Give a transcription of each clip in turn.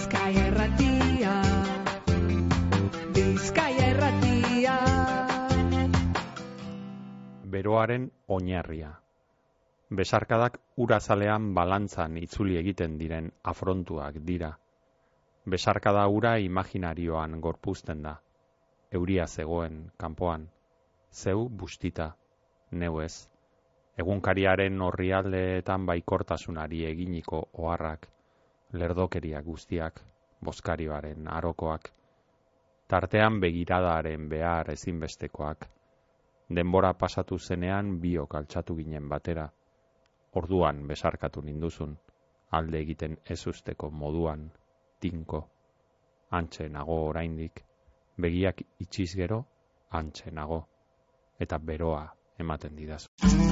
Bizkaia erratia Bizkaia erratia Beroaren oinarria. Besarkadak urazalean balantzan itzuli egiten diren afrontuak dira. Besarkada ura imaginarioan gorpuzten da. Euria zegoen kanpoan. Zeu bustita. Neu ez. Egunkariaren orrialdeetan baikortasunari eginiko oharrak. Lerdokeria guztiak. Boskarioaren arokoak. Tartean begiradaren behar ezinbestekoak. Denbora pasatu zenean biok altxatu ginen batera. Orduan besarkatu ninduzun, alde egiten ez usteko moduan, tinko. Antxe nago oraindik, begiak itxiz gero, antxe nago. Eta beroa ematen didazu.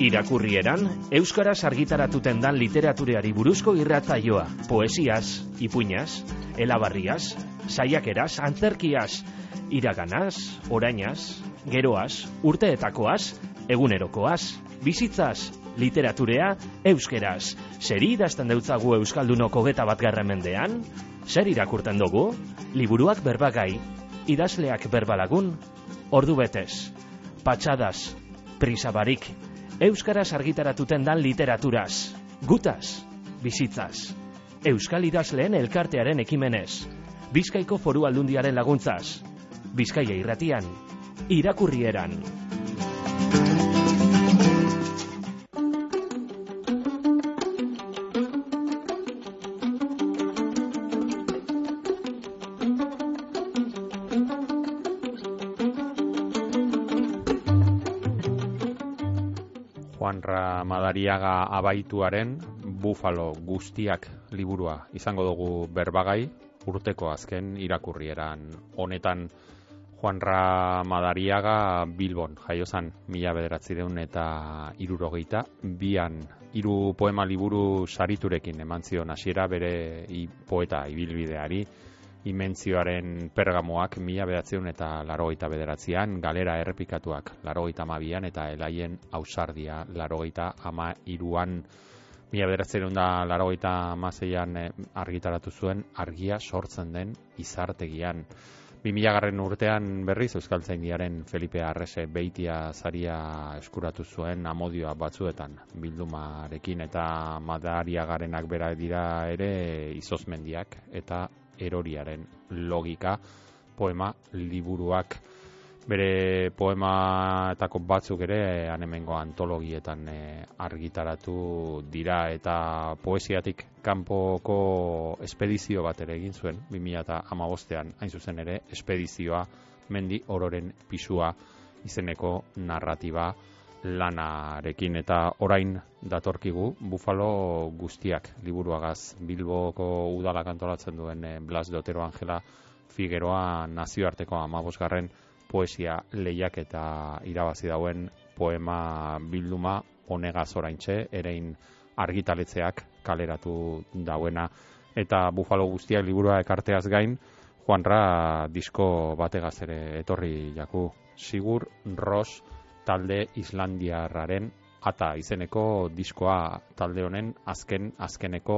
Irakurrieran, Euskaraz argitaratuten dan literatureari buruzko irratzaioa, poesiaz, ipuñaz, elabarriaz, saiakeraz, antzerkiaz, iraganaz, orainaz, geroaz, urteetakoaz, egunerokoaz, bizitzaz, literaturea, euskeraz. Zer idazten deutzagu Euskaldunoko geta bat mendean? Zer irakurten dugu? Liburuak berbagai, idazleak berbalagun, ordu betez, patxadas, prisabarik, Euskaraz argitaratuten dan literaturaz, gutaz, bizitzaz. Euskal idazleen elkartearen ekimenez, Bizkaiko foru aldundiaren laguntzaz, Bizkaia irratian, irakurrieran. Juanra Madariaga abaituaren Bufalo guztiak liburua izango dugu berbagai urteko azken irakurrieran honetan. Juanra Madariaga Bilbon jaiozan mila bederatzireun eta irurogeita bian. Hiru poema liburu sariturekin eman zion hasiera bere i, poeta ibilbideari imentzioaren pergamoak mila behatzeun eta larogeita bederatzean, galera errepikatuak larogeita amabian eta elaien ausardia larogeita ama iruan mila bederatzeun da larogeita amazeian eh, argitaratu zuen argia sortzen den izartegian. 2000 garren urtean berriz Euskaltzaindiaren Felipe Arrese beitia zaria eskuratu zuen amodioa batzuetan bildumarekin eta madariagarenak bera dira ere izozmendiak eta eroriaren logika poema liburuak. Bere poemaetako batzuk ere anemengo antologietan e, argitaratu dira eta poesiatik kanpoko espedizio bat ere egin zuen 2008an hain zuzen ere espedizioa mendi ororen pisua izeneko narratiba lanarekin eta orain datorkigu Bufalo guztiak. Liburuagaz Bilboko udalak antolatzen duen eh, Blas de Otero Angela Figueroa nazioarteko amabosgarren poesia lehiak eta irabazi dauen poema bilduma honegaz oraintxe erein argitaletzeak kaleratu dauena. Eta Bufalo guztiak liburua ekarteaz gain Juanra disko bategaz ere etorri jaku. Sigur Ross talde Islandiarraren ata izeneko diskoa talde honen azken azkeneko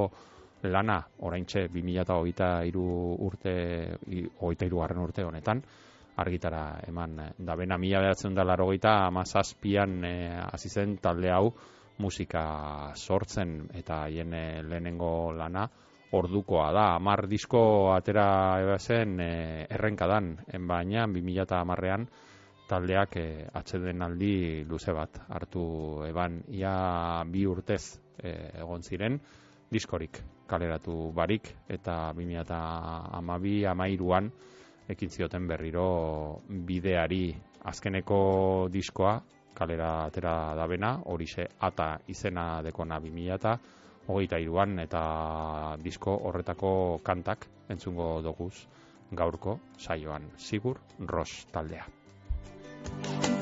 lana oraintxe 2023 urte 23. urte honetan argitara eman da bena 1987an eh, hasi zen talde hau musika sortzen eta haien eh, lehenengo lana ordukoa da. Amar disko atera zen eh, errenkadan, baina 2010an taldeak e, atxeden aldi luze bat hartu eban. Ia bi urtez eh, egon ziren diskorik kaleratu barik eta 2012 amairuan ekin zioten berriro bideari. Azkeneko diskoa kalera atera dabena horixe ata izena dekona 2000 hogeita iruan eta disko horretako kantak entzungo doguz gaurko saioan. Sigur ros taldea. Thank you.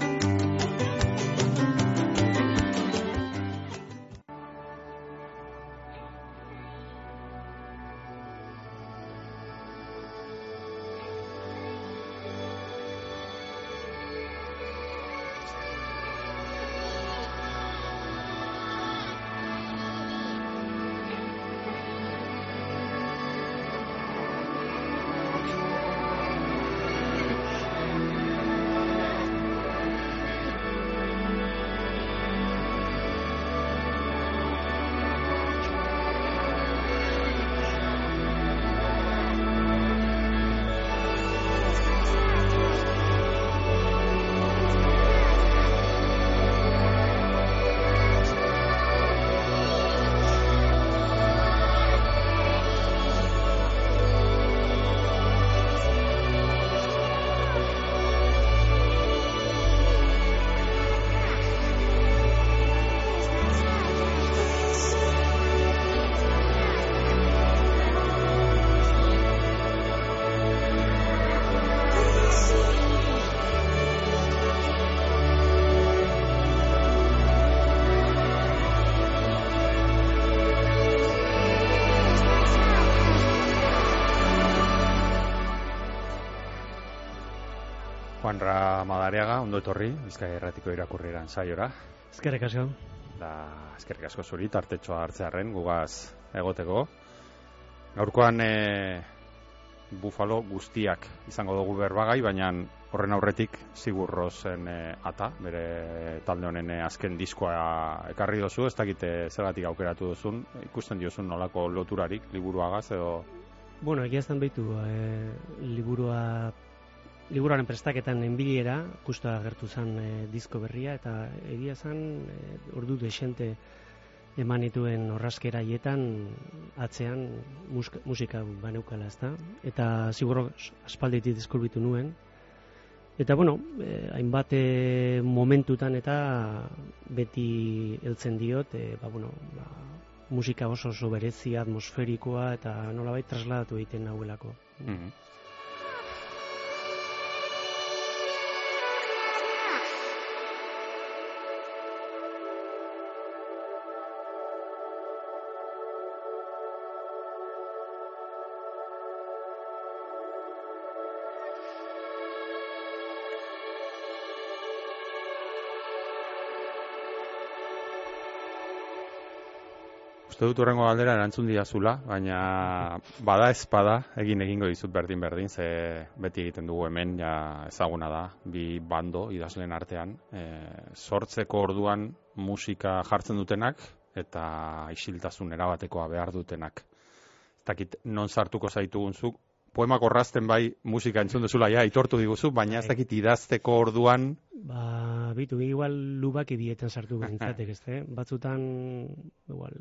Juanra Madariaga, ondo etorri, Bizkai Erratiko irakurrieran saiora. Ezkerrik asko. Da, eskerrik asko zuri, tartetxoa hartzearen, gugaz egoteko. Gaurkoan e, bufalo guztiak izango dugu berbagai, baina horren aurretik zigurrozen e, ata, bere talde honen e, azken diskoa ekarri dozu, ez dakite zergatik aukeratu duzun, ikusten diozun nolako loturarik, liburuagaz edo... Bueno, egia zen behitu, e, liburua liburuaren prestaketan enbiliera, justu agertu zen e, disko berria, eta egia zen, e, ordu desente eman dituen horrazkera hietan atzean muska, musika baneukala, ezta? Eta zigurro aspalditik diskurbitu nuen. Eta, bueno, e, hainbat e, momentutan eta beti heltzen diot, e, ba, bueno, ba, musika oso oso berezi, atmosferikoa, eta nolabait trasladatu egiten nahuelako. Mm Uste dut urrengo galdera erantzun diazula, baina bada ez bada egin egingo dizut berdin berdin, ze beti egiten dugu hemen ja ezaguna da, bi bando idazlen artean, e, sortzeko orduan musika jartzen dutenak eta isiltasun erabatekoa behar dutenak. Ez dakit non sartuko zaitugun zuk, poemak orrazten bai musika entzun duzula ja, itortu diguzu, baina ez bai. dakit idazteko orduan... Ba, bitu, igual lubak idietan sartu gintzatek, ez Batzutan, igual,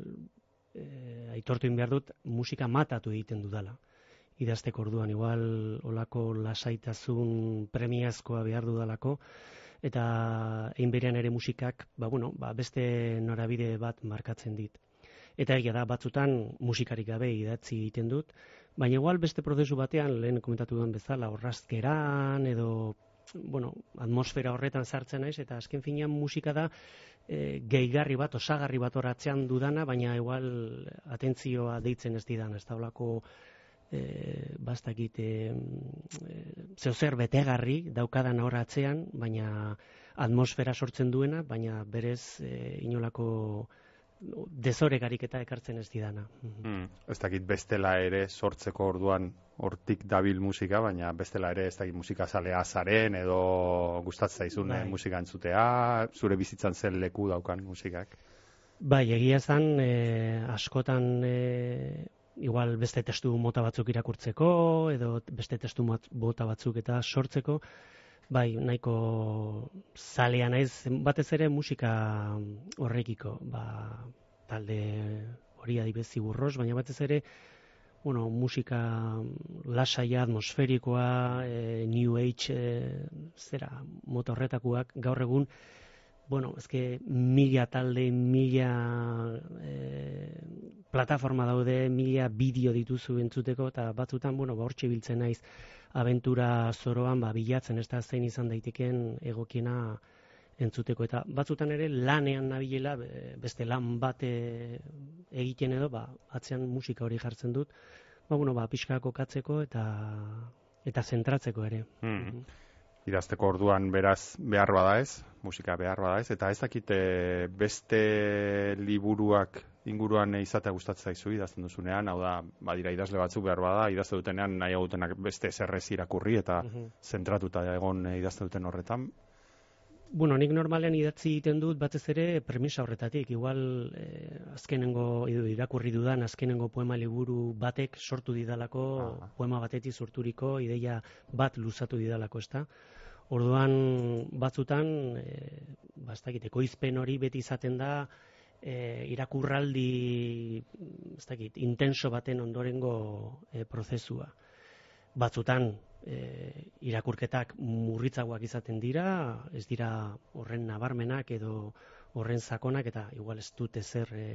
e, aitortu behar dut musika matatu egiten dudala. Idazteko orduan igual olako lasaitasun premiazkoa behar dudalako eta egin berean ere musikak, ba, bueno, ba, beste norabide bat markatzen dit. Eta egia da, batzutan musikarik gabe idatzi egiten dut, baina igual beste prozesu batean, lehen komentatu duen bezala, horrazkeran edo bueno, atmosfera horretan sartzen naiz eta azken finean musika da e, gehigarri bat, osagarri bat horatzean dudana, baina igual atentzioa deitzen ez didan, ez da olako e, bastakit e, e, zeo zer betegarri daukadan horatzean, baina atmosfera sortzen duena, baina berez e, inolako dezoregarik eta ekartzen ez didana. Mm, ez dakit bestela ere sortzeko orduan hortik dabil musika, baina bestela ere ez dakit musika zalea zaren edo gustatzen zaizun bai. musika entzutea, zure bizitzan zen leku daukan musikak. Bai, egia zan, e, askotan e, igual beste testu mota batzuk irakurtzeko edo beste testu mota batzuk eta sortzeko, Bai, nahiko zalea naiz, batez ere musika horrekiko, ba, talde hori adibezi burros, baina batez ere, bueno, musika lasaia, atmosferikoa, e, New Age, e, zera, motorretakoak, gaur egun, bueno, ezke mila talde, mila e, plataforma daude, mila bideo dituzu entzuteko, eta batzutan, bueno, ba, hortxe biltzen naiz, abentura zoroan ba, bilatzen ez da zein izan daiteken egokiena entzuteko. Eta batzutan ere lanean nabilela beste lan bate egiten edo ba, atzean musika hori jartzen dut. Ba, bueno, ba, pixkako katzeko eta eta zentratzeko ere. Hmm. Idazteko orduan beraz behar bada ez musika behar bada ez eta ez dakite beste liburuak inguruan izatea gustatzen zaizu idazten duzunean, hau da, badira idazle batzuk behar bada, idazte dutenean nahi dutenak beste zerrez irakurri eta mhm. zentratuta egon idazte duten horretan. Bueno, nik normalean idatzi egiten dut batez ere premisa horretatik. Igual eh, azkenengo irakurri dudan azkenengo poema liburu batek sortu didalako, poema batetik sorturiko ideia bat luzatu didalako, ezta? Orduan batzutan, eh, bastakiteko izpen hori beti izaten da, e, irakurraldi ez dakit, intenso baten ondorengo e, prozesua. Batzutan e, irakurketak murritzagoak izaten dira, ez dira horren nabarmenak edo horren sakonak eta igual ez dute zer e,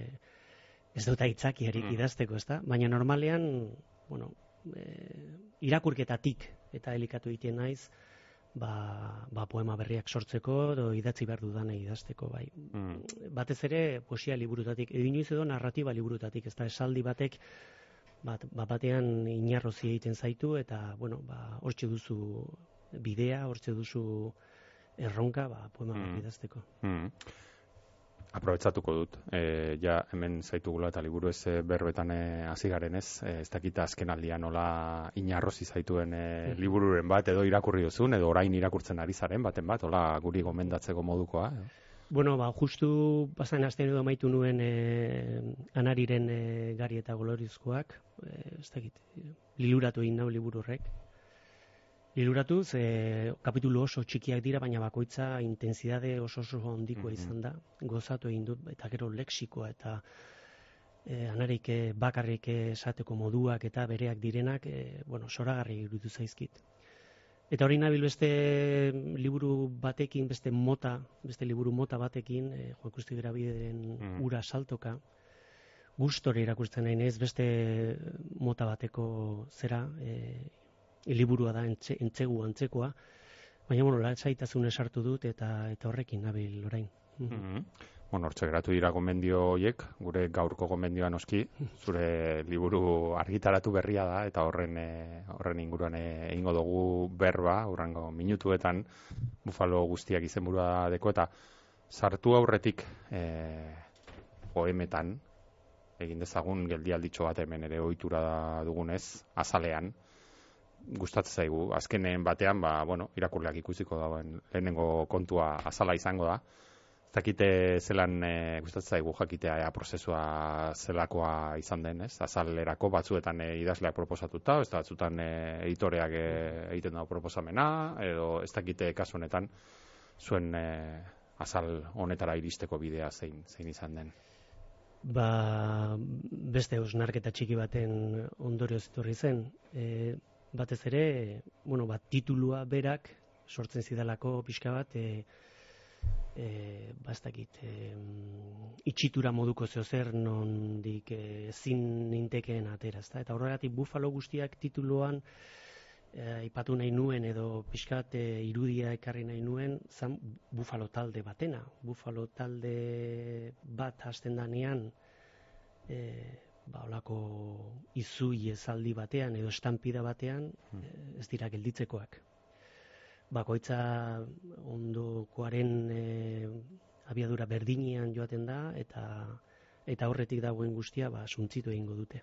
ez dut aitzaki mm. idazteko, ez da? Baina normalean, bueno, e, irakurketatik eta elikatu egiten naiz, ba, ba poema berriak sortzeko edo idatzi behar dudan idazteko bai. Mm. Batez ere poesia liburutatik, edo edo narratiba liburutatik, ez da esaldi batek bat, bat batean inarrozi egiten zaitu eta bueno, ba, hortxe duzu bidea, hortze duzu erronka, ba, poema bat Mm. idazteko. Mm. Aprobetsatuko dut, e, ja hemen zaitugula eta liburu ez e, berbetan e, hasi garen ez, e, ez dakita azken aldian nola inarrozi zaituen e, Mhm. libururen bat, edo irakurri duzun, edo orain irakurtzen ari zaren baten bat, hola guri gomendatzeko modukoa. edo? Bueno, ba, justu pasan astean edo amaitu nuen e, anariren e, gari eta golorizkoak, e, ez dakit, liluratu egin nau liburu horrek. Liluratu, ze kapitulu oso txikiak dira, baina bakoitza intensidade oso oso handikoa Mhm. izan da. Gozatu egin dut, eta gero lexikoa eta e, anarik bakarrik esateko moduak eta bereak direnak, e, bueno, soragarri iruditu zaizkit. Eta hori nabil beste liburu batekin, beste mota, beste liburu mota batekin, e, Juan Kusti Grabideren Mm. ura saltoka, gustore irakurtzen nahi naiz, beste mota bateko zera, e, liburua da entze, entzegu antzekoa, baina bueno, latsaitasun esartu dut eta eta horrekin nabil orain. Mhm. Mhm. Bueno, hortxe geratu dira gomendio hoiek, gure gaurko gomendioa noski, zure liburu argitaratu berria da, eta horren e, horren inguruan e, egingo dugu berba, urrango minutuetan, bufalo guztiak izenburua deko, eta sartu aurretik e, poemetan, egin dezagun geldialditxo bat hemen ere ohitura dugunez, azalean, gustatzen zaigu. Azkenen batean, ba, bueno, irakurleak ikusiko dagoen lehenengo kontua azala izango da. Ez dakite zelan e, gustatzen zaigu jakitea ea prozesua zelakoa izan den, ez? Azalerako batzuetan e, idazleak proposatuta, ez da batzutan e, editoreak e, egiten dago proposamena, edo ez dakite kasu honetan zuen e, azal honetara iristeko bidea zein zein izan den. Ba, beste osnarketa txiki baten ondorioz etorri zen. E, batez ere, bueno, bat titulua berak sortzen zidalako pixka bat, e, e, ba ez dakit, e, itxitura moduko zeozer nondik e, zin nintekeen atera, ezta? Eta horregatik bufalo guztiak tituluan e, aipatu nahi nuen edo pixkat e, irudia ekarri nahi nuen zan bufalo talde batena. Bufalo talde bat hasten danean e, ba, olako izui ezaldi batean edo estampida batean Hmm. e, ez dira gelditzekoak. Bakoitza ondokoaren e, abiadura berdinean joaten da eta eta horretik dagoen guztia ba suntzitu egingo dute.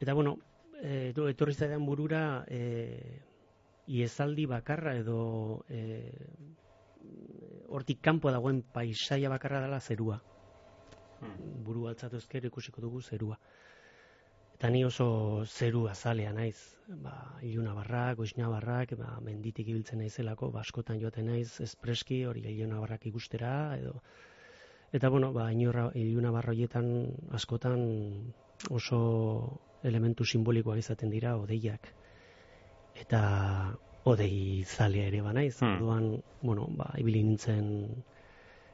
Eta bueno, e, eto- etorri zaidan burura e, iezaldi bakarra edo e, hortik kanpo dagoen paisaia bakarra dela zerua. Buru altzatu ezker ikusiko dugu zerua. Eta ni oso zeru azalea naiz, ba, ilunabarrak, goiznabarrak, ba, menditik ibiltzen naizelako, ba, askotan joaten naiz espreski, hori ilunabarrak ikustera, edo... Eta, bueno, ba, inorra, ilunabarra horietan askotan oso elementu simbolikoak izaten dira, odeiak. Eta odei zalea ere ba naiz, Hmm. orduan, bueno, ba, ibili nintzen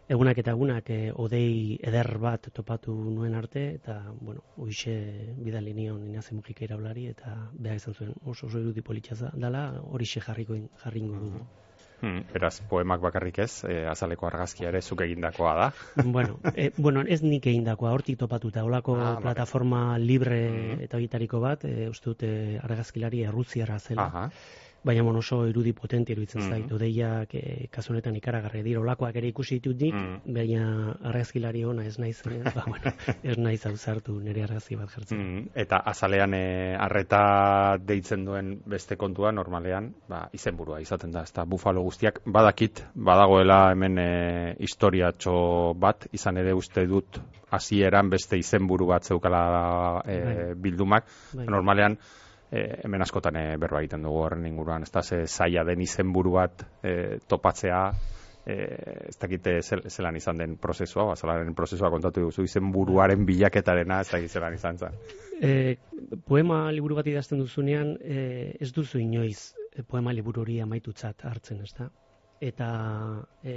egunak eta egunak e, odei eder bat topatu nuen arte, eta, bueno, hoixe bidali nion Inaze Mujika iraulari, eta behar izan zuen oso oso irudi politxaza dala, horixe jarriko jarringo dugu. Hmm, beraz, poemak bakarrik ez, e, azaleko argazkia ere zuk egindakoa da. bueno, e, bueno, ez nik egindakoa, hortik topatuta, olako Ah, plataforma libre Mhm. eta horietariko bat, e, uste dute argazkilari erruziarra zela. Aha. Baina bueno, oso irudi potente iruditzen Mhm. zait, odeiak e, kasu honetan ikaragarri dira, olakoak ere ikusi ditut nik, Mhm. baina argazkilari ona ez naiz, eh, ba, bueno, ez naiz ausartu nire argazki bat jartzen. Mm, eta azalean e, arreta deitzen duen beste kontua normalean, ba, izenburua izaten da, ezta bufalo guztiak badakit badagoela hemen e, historiatxo bat, izan ere uste dut hasieran beste izenburu bat zeukala e, bildumak, Bai. normalean e, hemen askotan e, berba egiten dugu horren inguruan, ez da, ze zaila den izenburu bat e, topatzea, e, ez dakite zel, zelan izan den prozesua, ba, zelaren prozesua kontatu duzu izenburuaren bilaketarena, ez dakit zelan izan zen. E, poema liburu bat idazten duzunean, e, ez duzu inoiz poema liburu hori amaitutzat hartzen, ez da? Eta, e,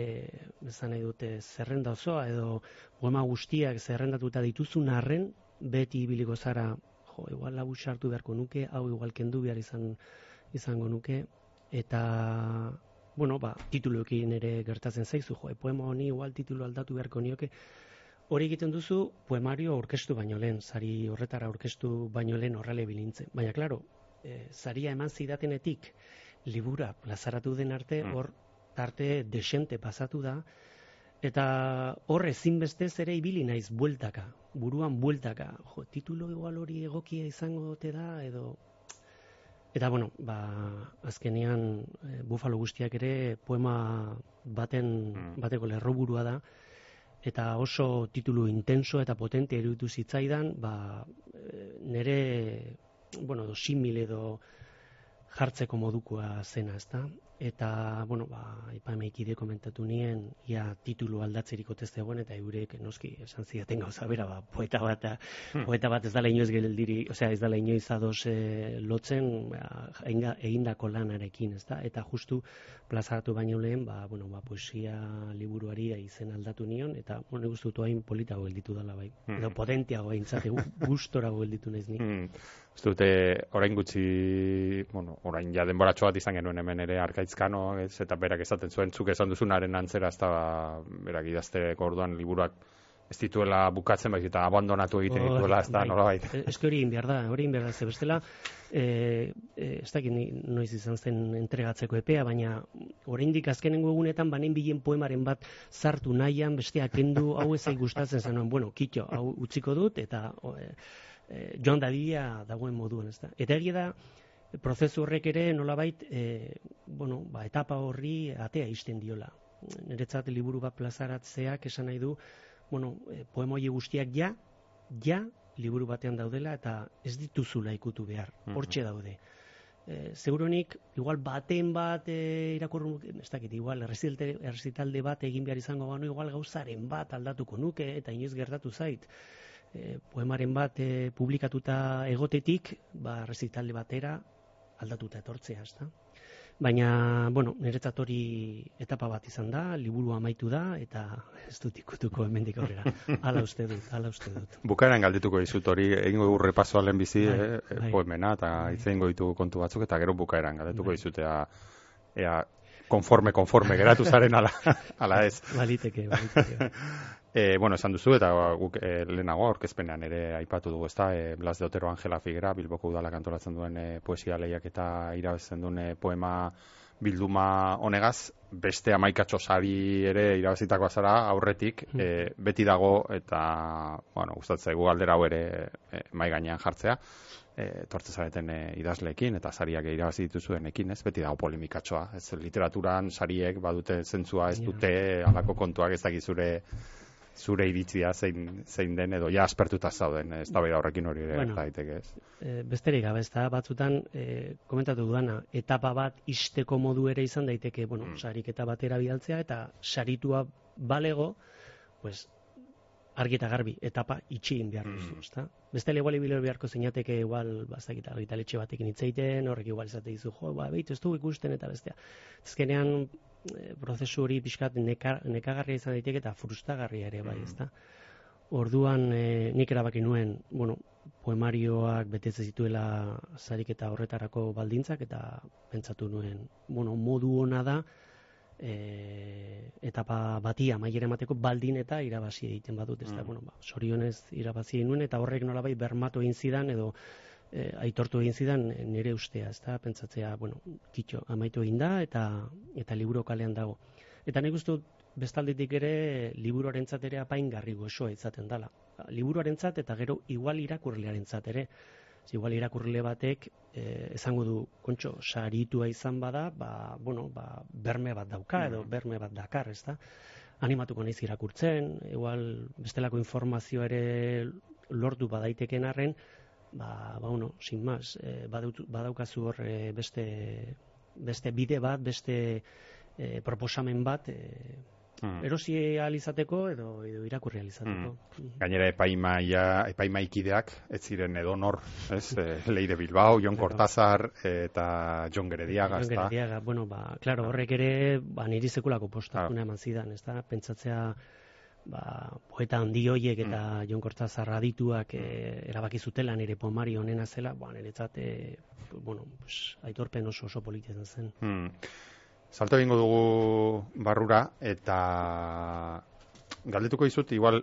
esan nahi dute, zerrenda osoa edo poema guztiak zerrendatuta dituzun arren, beti ibiliko zara, jo, igual hau sartu beharko nuke, hau igual kendu behar izan, izango nuke, eta, bueno, ba, tituluekin ere gertatzen zaizu, jo, e, poema honi igual titulu aldatu beharko nioke, Hori egiten duzu poemario aurkeztu baino lehen, sari horretara aurkeztu baino lehen horrela bilintzen. Baina, klaro, e, saria eman zidatenetik, libura plazaratu den arte, Mm. hor tarte desente pasatu da, eta hor ezinbestez ere ibili naiz bueltaka, buruan bueltaka. Jo, titulo igual hori egokia izango ote da, edo... Eta, bueno, ba, azkenean e, Bufalo guztiak ere poema baten, Mm. bateko lerroburua da, eta oso titulu intenso eta potente iruditu zitzaidan, ba, e, nere, bueno, edo simil edo jartzeko modukoa zena, ezta? Eta, bueno, ba, ipameikide komentatu nien, ia titulu aldatzerik otez zegoen, eta eurek, noski, esan zidaten gauza bera, ba, poeta bat, Hmm. poeta bat ez dala inoiz geldiri, osea, ez dala inoiz ados e, lotzen, ba, eginda- egindako lanarekin, ezta? Eta justu plazaratu baino lehen, ba, bueno, ba, poesia liburuari izen aldatu nion, eta, bueno, nik uste dut hain politago gelditu dela, bai. Hmm. Edo potentiago eintzate, gustorago gelditu naiz nik. Mm. Uste dute, orain gutxi, bueno, orain ja denboratxo bat izan genuen hemen ere arkaitzkano, ez, eta berak esaten zuen, zuk esan duzunaren antzera, ez da, berak idazteko orduan liburuak ez dituela bukatzen, baizik eta abandonatu egiten Hori, dituela, ez da, bai. nolabait. E, Eske hori behar da, hori behar da, ze bestela, e, e, ez dakit noiz izan zen entregatzeko epea, baina oraindik azkenengo egunetan banen bilen poemaren bat sartu nahian, bestea kendu, hau ez zait gustatzen zenuen, bueno, kitxo, hau utziko dut, eta o, e, e, joan dadila dagoen moduan, ez da. Eta egia da, prozesu horrek ere nolabait, e, bueno, ba, etapa horri atea isten diola. Niretzat liburu bat plazaratzeak esan nahi du, bueno, e, poema horiek guztiak ja, ja, liburu batean daudela eta ez dituzula ikutu behar. Mhm. Hortxe daude. E, seguruenik, igual baten bat e, irakurru, ez dakit, igual errezitalde bat egin behar izango banu, igual gauzaren bat aldatuko nuke eta inoiz gertatu zait. E, poemaren bat e, publikatuta egotetik, ba, errezitalde batera aldatuta etortzea, ezta? Baina, bueno, niretzat hori etapa bat izan da, liburu amaitu da, eta ez dut ikutuko hemendik aurrera. Hala uste dut, hala uste dut. Bukaeran galdetuko dizut hori, egingo dugu repasoa lehen bizi, Bai, eh, bai. poemena, eta Bai. hitz egingo ditugu kontu batzuk, eta gero bukaeran galdetuko Bai. dizut, ea, ea, konforme, konforme, geratu zaren ala, ala ez. Baliteke, baliteke. E, bueno, esan duzu, eta guk e, lehenago aurkezpenean ere aipatu dugu, ezta, e, Blas de Otero Angela Figuera, Bilboko udalak antolatzen duen e, poesia lehiak eta irabazen duen e, poema bilduma honegaz, beste amaikatxo sari ere irabazitakoa zara aurretik, e, beti dago eta, bueno, gustatzen zaigu galdera hau ere e, mai gainean jartzea, e, tortze zareten e, idazleekin eta sariak irabazi dituzuenekin, ez? Beti dago polemikatxoa, ez? Literaturan sariek badute zentzua, ez dute halako kontuak ez dakit zure iritzia zein, zein den edo ja aspertuta zauden ez da horrekin hori ere Bueno. daiteke ez. E, besterik gabe, ez da, batzutan, e, komentatu dudana, etapa bat isteko modu ere izan daiteke, bueno, Mm. sariketa batera bidaltzea, eta saritua balego, pues, argi eta garbi, etapa itxi egin behar duzu, Mm. ezta? Bestela igual ibilo beharko zinateke igual, bazakit, argitaletxe batekin hitz egiten, horrek igual izate dizu, jo, ba, beitu, ez du ikusten eta bestea. Azkenean, e, prozesu hori pixkat neka, nekagarria izan daiteke eta frustagarria ere bai, Mm. ezta? Orduan e, nik erabaki nuen, bueno, poemarioak betetzen zituela sariketa horretarako baldintzak eta pentsatu nuen, bueno, modu ona da e, etapa bati amaiera emateko baldin eta irabazi egiten badut, ez da, Mm. bueno, ba, sorionez irabazi nuen eta horrek nolabait bermatu egin zidan edo e, aitortu egin zidan e, nire ustea, ez da, pentsatzea, bueno, kitxo, amaitu egin da eta eta liburu kalean dago. Eta nik uste dut bestaldetik ere liburuarentzat ere apaingarri goxoa izaten dela. Liburuarentzat eta gero igual irakurlearentzat ere. Ez Igual irakurle batek eh, esango du kontxo saritua izan bada, ba, bueno, ba, berme bat dauka edo Mhm. berme bat dakar, ezta? Animatuko naiz irakurtzen, igual bestelako informazio ere lortu badaiteken arren, ba, ba bueno, sin más, eh, badautu- badaukazu hor eh, beste beste bide bat, beste eh, proposamen bat eh, Mm. erosi ahal izateko edo, edo irakurri ahal izateko. Mhm. Gainera epaimaia, epaimaikideak ez ziren edonor, ez? E, Leire Bilbao, Jon Claro. Cortázar eta Jon Gerediaga, Jon? Gerediaga, bueno, ba, claro, horrek ere, ba, niri sekulako postatuna Claro. eman zidan, ez da, pentsatzea, ba, poeta handi hoiek eta Jon Cortázar adituak eh, erabaki zutela nire pomari honena zela, ba, niretzat, eh, bueno, pues, aitorpen oso oso polita izan zen. Hmm. Salto egingo dugu barrura eta galdetuko dizut igual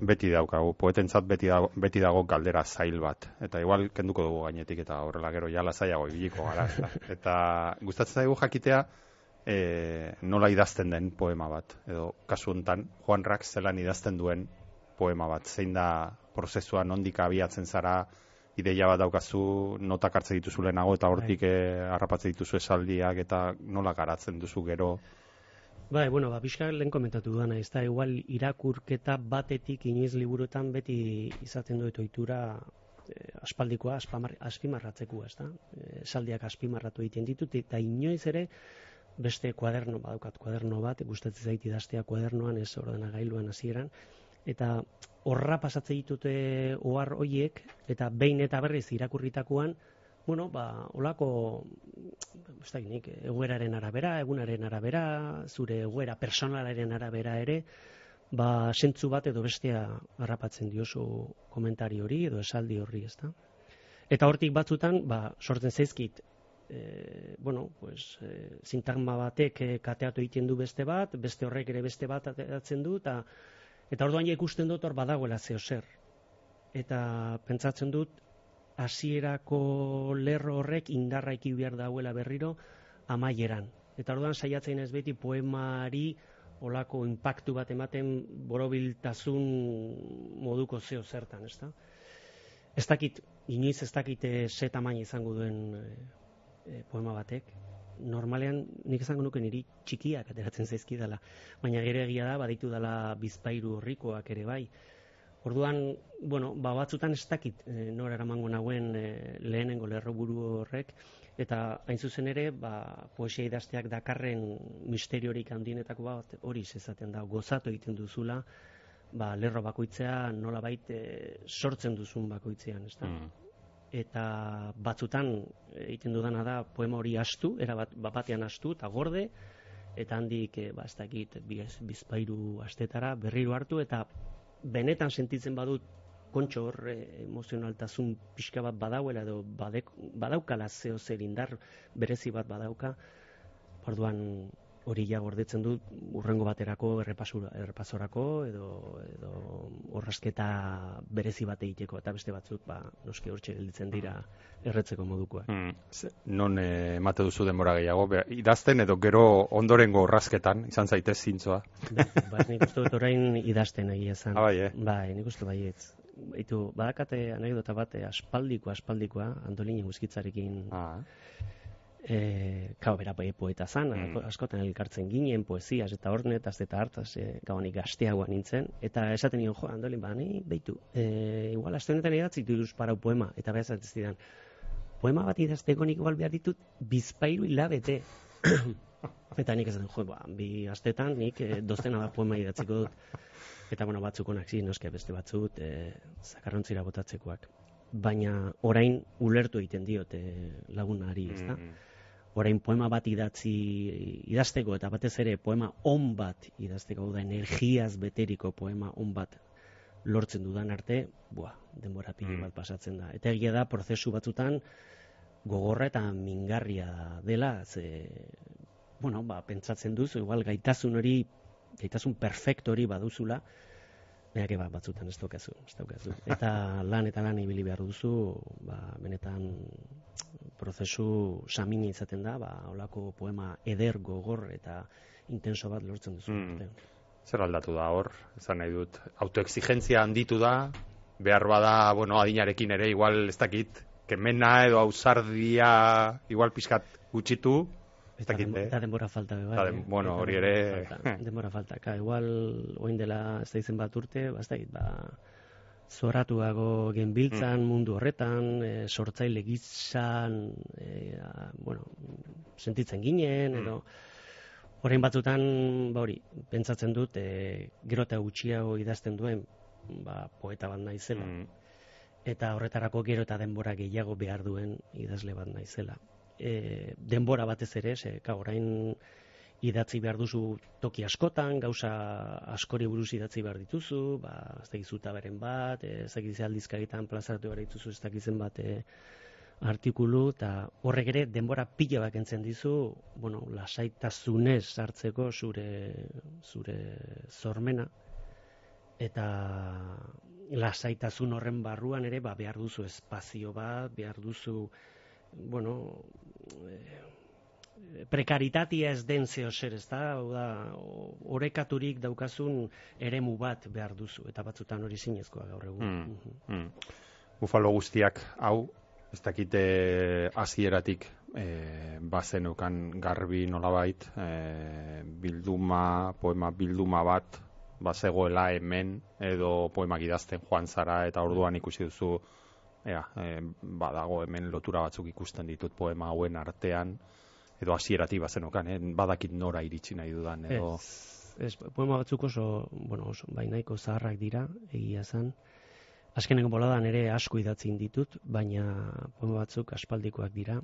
beti daukagu, poetentzat beti dago, beti dago galdera zail bat. Eta igual kenduko dugu gainetik eta horrela gero jala zaiago ibiliko gara. Eta gustatzen zaigu jakitea e, nola idazten den poema bat. Edo kasu hontan Juan Rax zelan idazten duen poema bat. Zein da prozesua nondik abiatzen zara, ideia bat daukazu, notak hartze dituzu lehenago eta hortik eh, harrapatzen dituzu esaldiak eta nola garatzen duzu gero. Bai, bueno, ba, pixka lehen komentatu duana, ez da, igual irakurketa batetik inoiz liburuetan beti izaten duet ohitura eh, aspaldikoa, aspamar, aspimarratzeko, ez da, eh, esaldiak aspimarratu egiten ditut, eta inoiz ere beste kuaderno, badaukat kuaderno bat, gustatzen zait idaztea kuadernoan, ez ordenagailuan hasieran, eta horra pasatze ditute ohar hoiek eta behin eta berriz irakurritakoan bueno, ba, olako, ez da nik, egueraren arabera, egunaren arabera, zure eguera personalaren arabera ere, ba, sentzu bat edo bestea harrapatzen diozu komentari hori edo esaldi horri, ezta? Eta hortik batzutan, ba, sortzen zaizkit, e, bueno, pues, e, sintagma batek e, kateatu egiten du beste bat, beste horrek ere beste bat ateratzen du, eta, eta orduan ja ikusten dut hor badagoela zeo zer. Eta pentsatzen dut, hasierako lerro horrek indarra iki behar dauela berriro amaieran. Eta orduan saiatzen ez beti poemari olako impactu bat ematen borobiltasun moduko zeo zertan, ezta? Ez dakit, inoiz ez dakit ze tamaina izango duen e, poema batek. Normalean nik esango nuke niri txikiak ateratzen zaizkidala, baina gero egia da baditu dela bizpairu horrikoak ere bai. Orduan, bueno, ba, batzutan ez dakit e, nora eramango nagoen e, lehenengo lerroburu horrek, eta hain zuzen ere, ba, poesia idazteak dakarren misteriorik handienetako bat hori ezaten da, gozatu egiten duzula, ba, lerro bakoitzea nola bait sortzen duzun bakoitzean, ez da? Mm. Eta batzutan egiten dudana da poema hori astu, era bat, batean astu eta gorde, eta handik, e, ba, ez dakit, bizpairu astetara berriro hartu, eta benetan sentitzen badut kontxo hor e, emozionaltasun pixka bat badauela edo badek, badaukala zeo zer indar berezi bat badauka, orduan hori ja gordetzen dut urrengo baterako errepasura, errepasorako edo edo orrasketa berezi bat egiteko eta beste batzuk ba noski hortxe gelditzen dira erretzeko modukoak. Hmm. Non eh, emate duzu denbora gehiago idazten edo gero ondorengo orrasketan izan zaitez zintzoa. Ba, ba nik uste dut orain idazten egia izan. Ah, bai, eh? Bai, nik uste baietz. Baitu, badakate anekdota bat eh, aspaldiko aspaldikoa Antolini Muskitzarekin. Ah e, kao bera bai poeta zan, mm. askotan elkartzen ginen, poesiaz eta ornetaz eta hartaz, e, gauanik gazteagoa nintzen, eta esaten nion, jo, andolin, ba, ni, beitu, e, igual, aste honetan idatzi duz parau poema, eta behar zaten zidan, poema bat idazteko nik igual behar ditut, bizpairu hilabete. eta nik esaten, jo, ba, bi astetan, nik e, doztena da poema idatziko dut. Eta, bueno, batzuk onak zi, noske beste batzut, e, zakarrontzira botatzekoak. Baina, orain, ulertu egiten diot e, lagunari, ez da? Mm-hmm orain poema bat idatzi idazteko eta batez ere poema on bat idazteko da energiaz beteriko poema on bat lortzen dudan arte, bua, denbora pili mm. bat pasatzen da. Eta egia da prozesu batzutan gogorra eta mingarria dela, ze bueno, ba, pentsatzen duzu, igual gaitasun hori, gaitasun perfect hori baduzula, Baina, ba, batzutan ez daukazu, ez daukazu. Eta lan eta lan ibili behar duzu, ba, benetan prozesu samini izaten da, ba, olako poema eder gogor eta intenso bat lortzen duzu. Mm. Zer aldatu da hor, ezan nahi dut, autoexigentzia handitu da, behar bada, bueno, adinarekin ere, igual ez dakit, kemena edo ausardia, igual pixkat gutxitu, Eta, eh? eta denbora falta be, bai. Eh? Bueno, hori ere... Denbora falta, ka, igual, oin dela ez da izen bat urte, ba, ez da, ba, zoratuago genbiltzan mm. mundu horretan, e, sortzaile gizan, e, bueno, sentitzen ginen, edo, mm. orain batzutan, ba hori, pentsatzen dut, e, gero eta gutxiago idazten duen, ba, poeta bat naizela. Mm. Eta horretarako gero eta denbora gehiago behar duen idazle bat naizela e, denbora batez ere, ze, ka, orain idatzi behar duzu toki askotan, gauza askori buruz idatzi behar dituzu, ba, ez da beren bat, ez da aldizkaritan plazaratu behar dituzu, ez da bat e, artikulu, eta horrek ere denbora pila bak entzen dizu, bueno, lasaitasunez hartzeko zure, zure zormena, eta lasaitasun horren barruan ere ba, behar duzu espazio bat, behar duzu, bueno, e, prekaritatea ez den zeo zer, ez da, da, orekaturik daukazun eremu bat behar duzu, eta batzutan hori zinezkoa gaur egun. Mm, mm. Bufalo guztiak, hau, ez dakite hasieratik e, bazenukan garbi nolabait, e, bilduma, poema bilduma bat, bazegoela hemen edo poemak idazten joan zara eta orduan ikusi duzu ea, e, badago hemen lotura batzuk ikusten ditut poema hauen artean edo hasierati bazenokan, eh? badakit nora iritsi nahi dudan edo ez, poema batzuk oso, bueno, oso bainaiko zaharrak dira, egia zen. Azkeneko boladan ere asko idatzin ditut, baina poema batzuk aspaldikoak dira.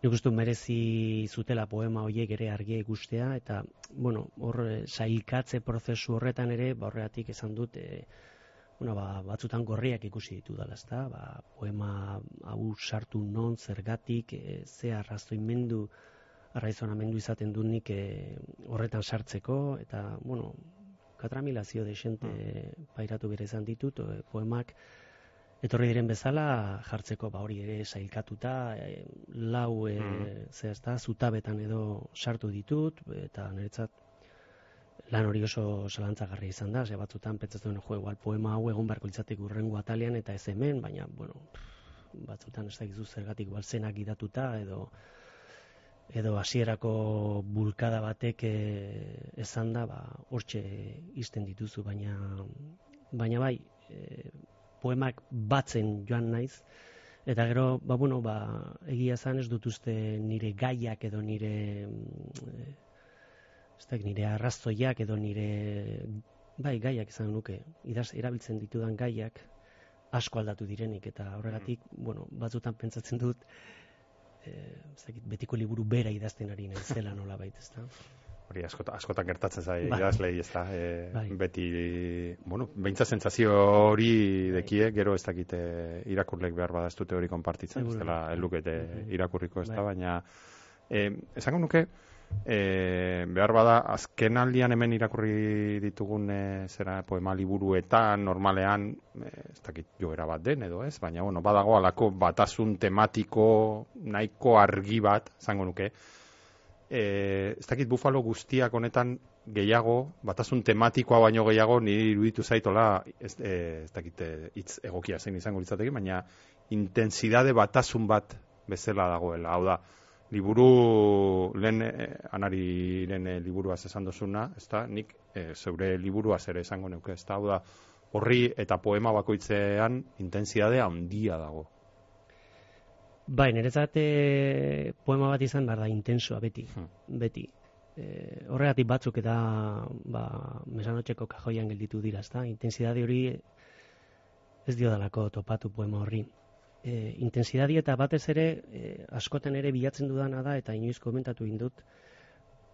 Nik uste merezi zutela poema horiek ere argi ikustea eta bueno, hor eh, sailkatze prozesu horretan ere ba horregatik esan dut e, bueno, ba, batzutan gorriak ikusi ditu dela, ezta? Ba, poema hau sartu non zergatik e, ze arrazoimendu arraizonamendu izaten du nik horretan sartzeko eta bueno, katramilazio de xente mm. pairatu bere izan ditut poemak etorri diren bezala jartzeko ba hori ere sailkatuta e, lau e, mm. ze ezta zutabetan edo sartu ditut eta niretzat lan hori oso zalantzagarri izan da. Ze batzutan pentsatzen jo igual poema hau egon beharko litzateke urrengo atalean eta ez hemen baina bueno batzutan ez dakizu zergatik igual zenak idatuta edo edo hasierako bulkada batek e, esan da ba hortxe izten dituzu baina baina bai e, poemak batzen joan naiz, eta gero, ba, bueno, ba, egia zan ez dut uste nire gaiak edo nire, mm, ez da, nire arrazoiak edo nire, bai, gaiak izan nuke, idaz, erabiltzen ditudan gaiak, asko aldatu direnik, eta horregatik, mm. bueno, batzutan pentsatzen dut, eh, betiko liburu bera idazten ari naizela nola baita, ez da? hori askota, askotan gertatzen zai bai. ez da, e, bai. beti, bueno, beintza sentsazio hori dekie, gero ez dakite irakurlek behar bada ez dute hori konpartitzen, ez dela elukete irakurriko ez da, bai. baina, e, esango nuke, e, behar bada, azken aldian hemen irakurri ditugun e, zera poema liburuetan, normalean, e, ez dakit joera bat den edo ez, baina, bueno, badago alako batasun tematiko nahiko argi bat, esango nuke, e, ez dakit bufalo guztiak honetan gehiago, batasun tematikoa baino gehiago, niri iruditu zaitola, ez, e, ez dakit hitz egokia zein izango litzateke, baina intensidade batasun bat bezala dagoela. Hau da, liburu, lehen anari lehen liburua esan dozuna, ez da, nik e, zeure liburua ere esango neuke, ez da, hau da, horri eta poema bakoitzean intensidadea handia dago. Bai, niretzat e, poema bat izan behar da intensoa beti, hmm. beti. E, horregatik batzuk eta ba, mesanotxeko kajoian gelditu dira, ezta? Intensidade hori ez dio dalako topatu poema horri. E, intensidade eta batez ere, e, askoten ere bilatzen dudana da, eta inoiz komentatu indut,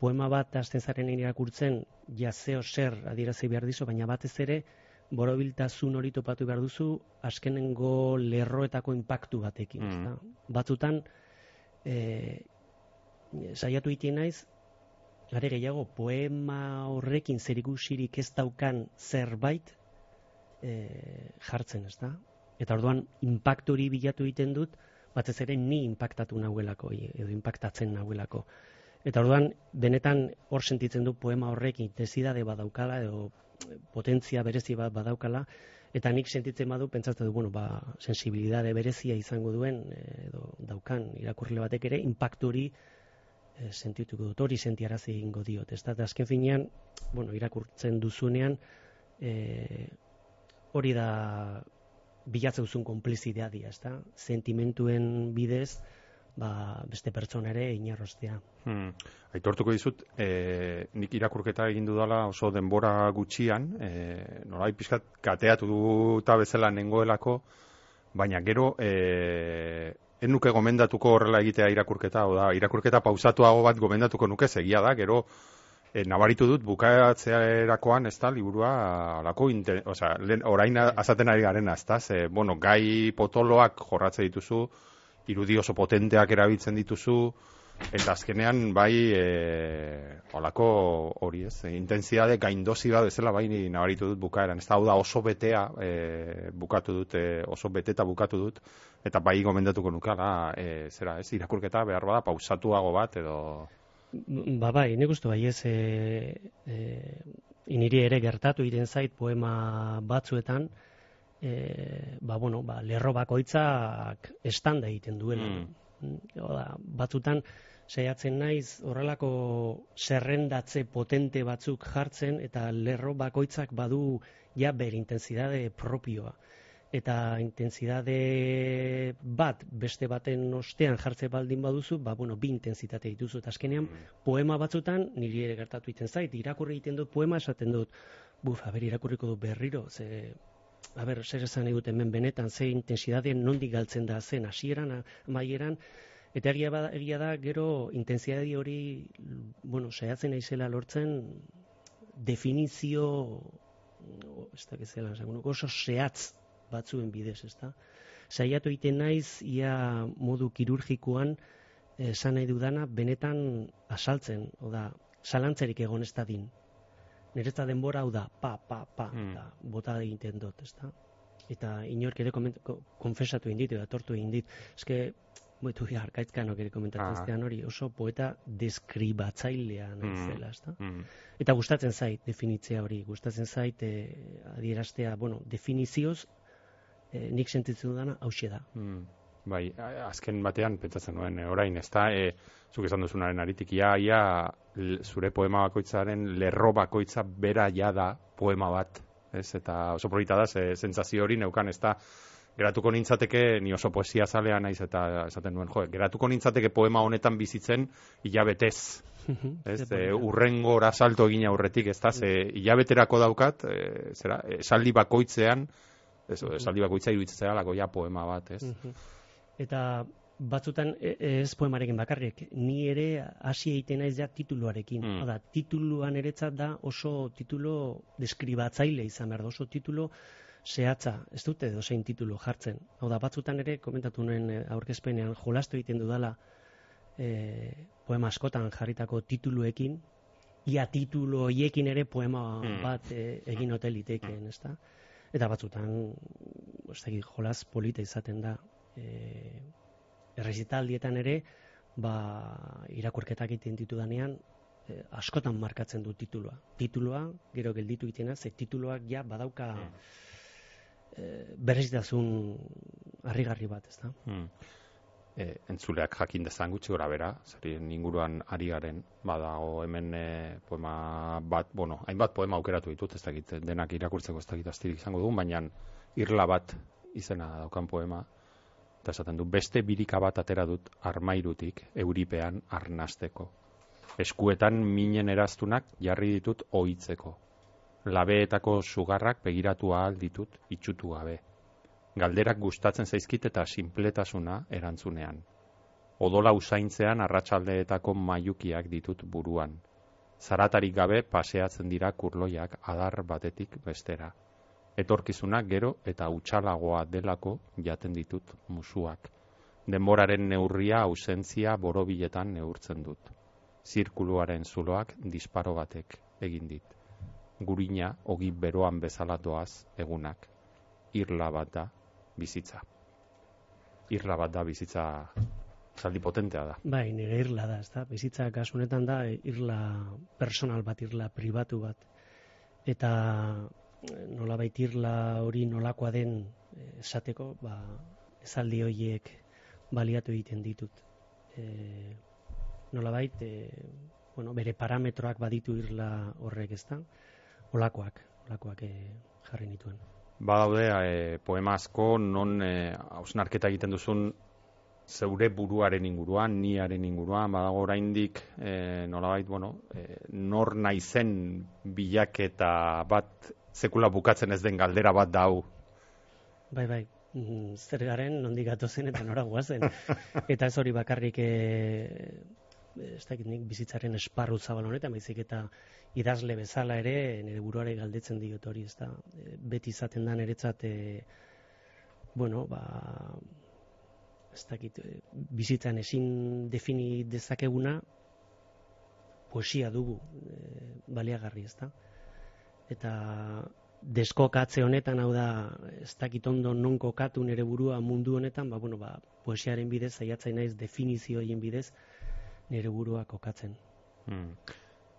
poema bat azten zaren irakurtzen, jazeo zer adierazi behar dizu, baina batez ere, borobiltasun hori topatu behar duzu askenengo lerroetako inpaktu batekin, mm. ezta? Batzutan eh saiatu ite naiz are gehiago poema horrekin zerikusirik ez daukan zerbait e, jartzen, ezta? Eta orduan inpaktu hori bilatu egiten dut batez ere ni inpaktatu nahuelako edo inpaktatzen nahuelako. Eta orduan benetan hor sentitzen du poema horrekin intensidade badaukala edo potentzia berezi bat badaukala, eta nik sentitzen badu, pentsatzen du, bueno, ba, sensibilidade berezia izango duen, edo daukan irakurrile batek ere, impactu hori e, sentituko dut, hori sentiarazi ingo diot. Ez da, azken finean, bueno, irakurtzen duzunean, e, hori da bilatzen duzun konplizidadia, ez da? Sentimentuen bidez, ba, beste pertsona ere inarrostea. Hmm. Aitortuko dizut, e, nik irakurketa egin dudala oso denbora gutxian, e, norai pizkat kateatu duta bezala nengoelako, baina gero e, en nuke gomendatuko horrela egitea irakurketa, oda, irakurketa pausatuago bat gomendatuko nuke segia da, gero e, nabaritu dut bukatzerakoan, ez da, liburua, alako, oza, orain azaten ari garen, ez da, ze, bueno, gai potoloak jorratze dituzu, irudi oso potenteak erabiltzen dituzu, Eta azkenean bai e, olako hori ez, intensitate gaindosi bat bezala bai nabaritu dut bukaeran. Ez da, hau da oso betea e, bukatu dut, e, oso beteta bukatu dut, eta bai gomendatuko nukala, e, zera ez, irakurketa behar bada pausatuago bat edo... Ba bai, nik uste bai ez, e, e, iniri ere gertatu egiten zait poema batzuetan, e, ba, bueno, ba, lerro bakoitzak estanda egiten duela. Mm. Oda, batzutan, saiatzen naiz horrelako zerrendatze potente batzuk jartzen eta lerro bakoitzak badu ja ber intensidade propioa eta intensidade bat beste baten ostean jartze baldin baduzu, ba, bueno, bi intensitate dituzu. Eta azkenean, mm. poema batzutan, niri ere gertatu egiten zait, irakurri egiten dut poema, esaten dut, buf, haber, irakurriko dut berriro, ze, haber, zer esan egut hemen benetan, ze intensidade nondik galtzen da zen, hasieran, amaieran, Eta egia, bada, egia da, gero, intensitate hori, bueno, saiatzen naizela lortzen, definizio, ez da, kezela, oso sehatz batzuen bidez, ezta? Saiatu egiten naiz ia modu kirurgikoan esan nahi dudana benetan asaltzen, o da, salantzerik egon ez da din. Niretza denbora hau da, pa, pa, pa, mm. da, bota egiten dut, ezta? Eta inork ere konfesatu indit, eta tortu indit. Eske, Boitu, ja, arkaitzkanok ere komentatzen ah. hori, oso poeta deskribatzailea naizela, mm. ezta? Mm. Eta gustatzen zait definitzea hori, gustatzen zait eh, adieraztea, bueno, definizioz e, nik sentitzen dudana hauxe da. Hmm. Bai, azken batean pentsatzen nuen e, orain, ez da, e, zuk esan duzunaren aritik, ia, ia, zure poema bakoitzaren lerro bakoitza bera ja da poema bat, ez, eta oso polita da, ze, zentzazio hori neukan, ez da, geratuko nintzateke, ni oso poesia zalea naiz, eta esaten nuen, jo, geratuko nintzateke poema honetan bizitzen, hilabetez, ez, e, urrengora salto egin aurretik, ez da, ze, hilabeterako daukat, e, zera, esaldi bakoitzean, Ez, esaldi bakoitza iruditzen zara ja poema bat, ez? Eta batzutan e, ez poemarekin bakarrik, ni ere hasi egiten naiz ja tituluarekin. Mm. Oda, tituluan eretzat da oso titulo deskribatzaile izan behar da, oso titulo zehatza, ez dute dozein titulu jartzen. Hau da, batzutan ere, komentatu nuen e, aurkezpenean, jolastu egiten dudala e, poema askotan jarritako tituluekin, ia titulu hoiekin ere poema mm. bat e, egin hoteliteken, mm. ez da? Eta batzutan ez dakit jolas polita izaten da e, errezitaldietan ere ba irakurketak egiten ditudanean e, askotan markatzen du titulua. Titulua gero gelditu egitena ze tituluak ja badauka mm. e, berrizitasun harrigarri bat ez da mm e, entzuleak jakin dezan gutxi gora bera, zari inguruan ari garen, badago hemen e, poema bat, bueno, hainbat poema aukeratu ditut, ez dakit, denak irakurtzeko ez dakit astirik izango dugun, baina irla bat izena daukan poema, eta esaten du, beste birika bat atera dut armairutik, euripean arnasteko. Eskuetan minen eraztunak jarri ditut ohitzeko. Labeetako sugarrak begiratu ahal ditut itxutu gabe galderak gustatzen zaizkit eta sinpletasuna erantzunean. Odola usaintzean arratsaldeetako maiukiak ditut buruan. Zaratarik gabe paseatzen dira kurloiak adar batetik bestera. Etorkizuna gero eta utxalagoa delako jaten ditut musuak. Denboraren neurria ausentzia borobiletan neurtzen dut. Zirkuluaren zuloak disparo batek egin dit. Gurina ogi beroan bezala doaz egunak. Irla bat da bizitza. Irla bat da bizitza zaldi potentea da. Bai, nire irla da, ez da. Bizitza kasunetan da, irla personal bat, irla pribatu bat. Eta nola baita irla hori nolakoa den eh, esateko, ba, ezaldi horiek baliatu egiten ditut. E, nola baita, e, bueno, bere parametroak baditu irla horrek ez da, olakoak, olakoak e, jarri nituen badaude e, poema asko non e, egiten duzun zeure buruaren inguruan, niaren inguruan, badago oraindik e, nolabait, bueno, e, nor naizen bilaketa bat sekula bukatzen ez den galdera bat dau. Bai, bai, mm, zer garen, nondik gatozen eta nora guazen. eta ez hori bakarrik e, ez dakit nik bizitzaren esparru zabal honetan, baizik eta idazle bezala ere, nire buruare galdetzen diot hori, ez da, e, beti izaten da niretzat, e, bueno, ba, ez dakit, eh, bizitzan ezin defini dezakeguna, poesia dugu e, baliagarri, ez da? Eta deskokatze honetan, hau da, ez dakit ondo non kokatu nere burua mundu honetan, ba, bueno, ba, poesiaren bidez, zaiatzen naiz definizioen bidez, nere burua kokatzen. Hmm.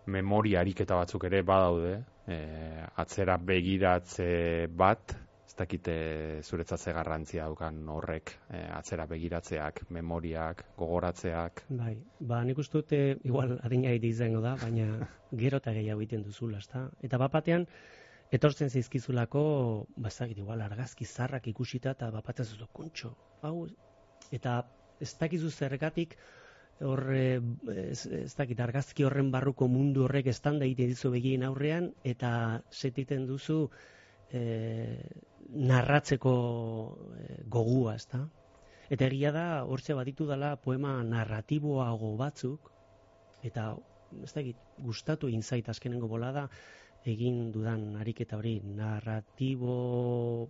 Memoria ariketa batzuk ere badaude, e, atzera begiratze bat, ez dakite zuretzat ze garrantzia daukan horrek, e, atzera begiratzeak, memoriak, gogoratzeak. Bai, ba, nik uste dute, igual, adina izango da, baina gero eta gehiago egiten duzula, ezta? Eta bapatean, etortzen zaizkizulako, ba, ez dakit, igual, argazki zarrak ikusita, eta bapatzen zuzu, kuntxo, hau, eta ez dakizu zergatik, hor, eh, ez, ez dakit, argazki horren barruko mundu horrek estanda egite dizu begien aurrean, eta setiten duzu, e, narratzeko e, gogua, ezta? Eta egia da, hortze baditu dela poema narratiboago batzuk, eta ez da gustatu inzait azkenengo bolada, egin dudan ariketa hori narratiboago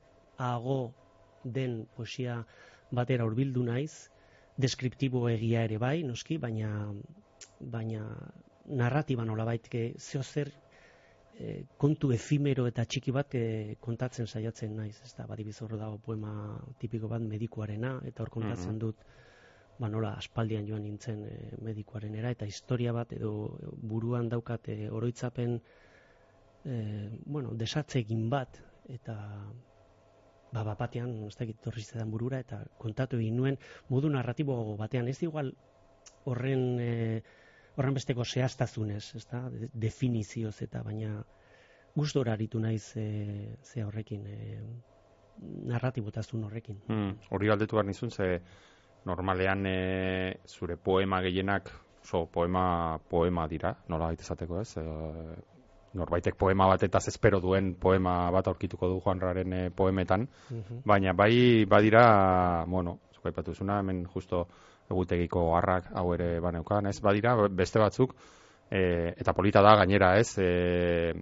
den poesia batera hurbildu naiz, deskriptibo egia ere bai, noski, baina baina narratiba nola baitke zeo zer e, kontu efimero eta txiki bat e, kontatzen saiatzen naiz, ez da, badibiz dago poema tipiko bat medikuarena, eta hor kontatzen mm dut, ba nola, aspaldian joan nintzen e, medikuarenera, eta historia bat, edo buruan daukat e, oroitzapen, e, bueno, desatze egin bat, eta ba, bapatean, ez da, torri burura, eta kontatu egin nuen, modu narratibo batean, ez igual horren... E, horren besteko zehaztazunez, ez da, definizioz eta baina gustora aritu naiz e, ze horrekin, e, narratibotazun horrekin. Hmm, hori aldetu behar nizun, ze normalean e, zure poema gehienak, oso poema, poema dira, nola baita esateko ez, e, norbaitek poema bat eta espero duen poema bat aurkituko du Juanraren e, poemetan, mhm. baina bai badira, bueno, zukaipatu zuna, hemen justo egutegiko harrak hau ere baneukan, ez? Badira beste batzuk e, eta polita da gainera, ez? E,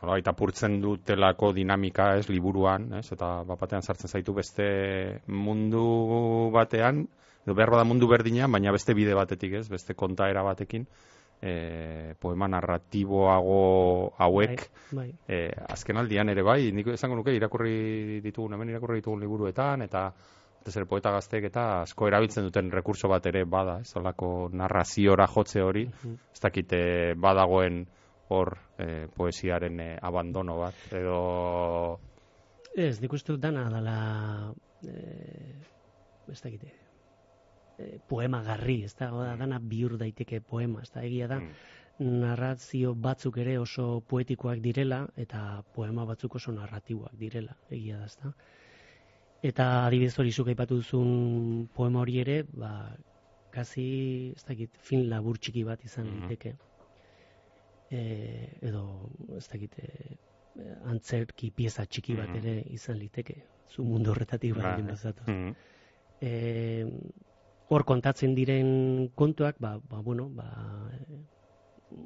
Nola, eta purtzen dutelako dinamika, ez, liburuan, ez, eta bapatean sartzen zaitu beste mundu batean, edo behar da mundu berdinean, baina beste bide batetik, ez, beste kontaera batekin, e, poema narratiboago hauek, bai, bai. E, azken aldian ere bai, nik esango nuke, irakurri ditugun, hemen irakurri ditugun liburuetan, eta ez ere poeta gazteek eta asko erabiltzen duten rekurso bat ere bada, ez olako narraziora jotze hori, mhm. ez dakite badagoen hor e, poesiaren e, abandono bat, edo... Ez, nik uste dut dana dala, e, ez dakite, poema garri, ez da, mm. dana biur daiteke poema, ez da, egia da, mm. narrazio batzuk ere oso poetikoak direla, eta poema batzuk oso narratiboak direla, egia da, ez da. Eta adibidez hori zuk aipatu duzun poema hori ere, ba, kasi, ez dakit, fin labur txiki bat izan mm liteke. E, edo, ez dakit, e, antzerki pieza txiki bat ere izan liteke. Zu mundu horretatik bat egin bazatu. Mm hor kontatzen diren kontuak, ba, ba bueno, ba,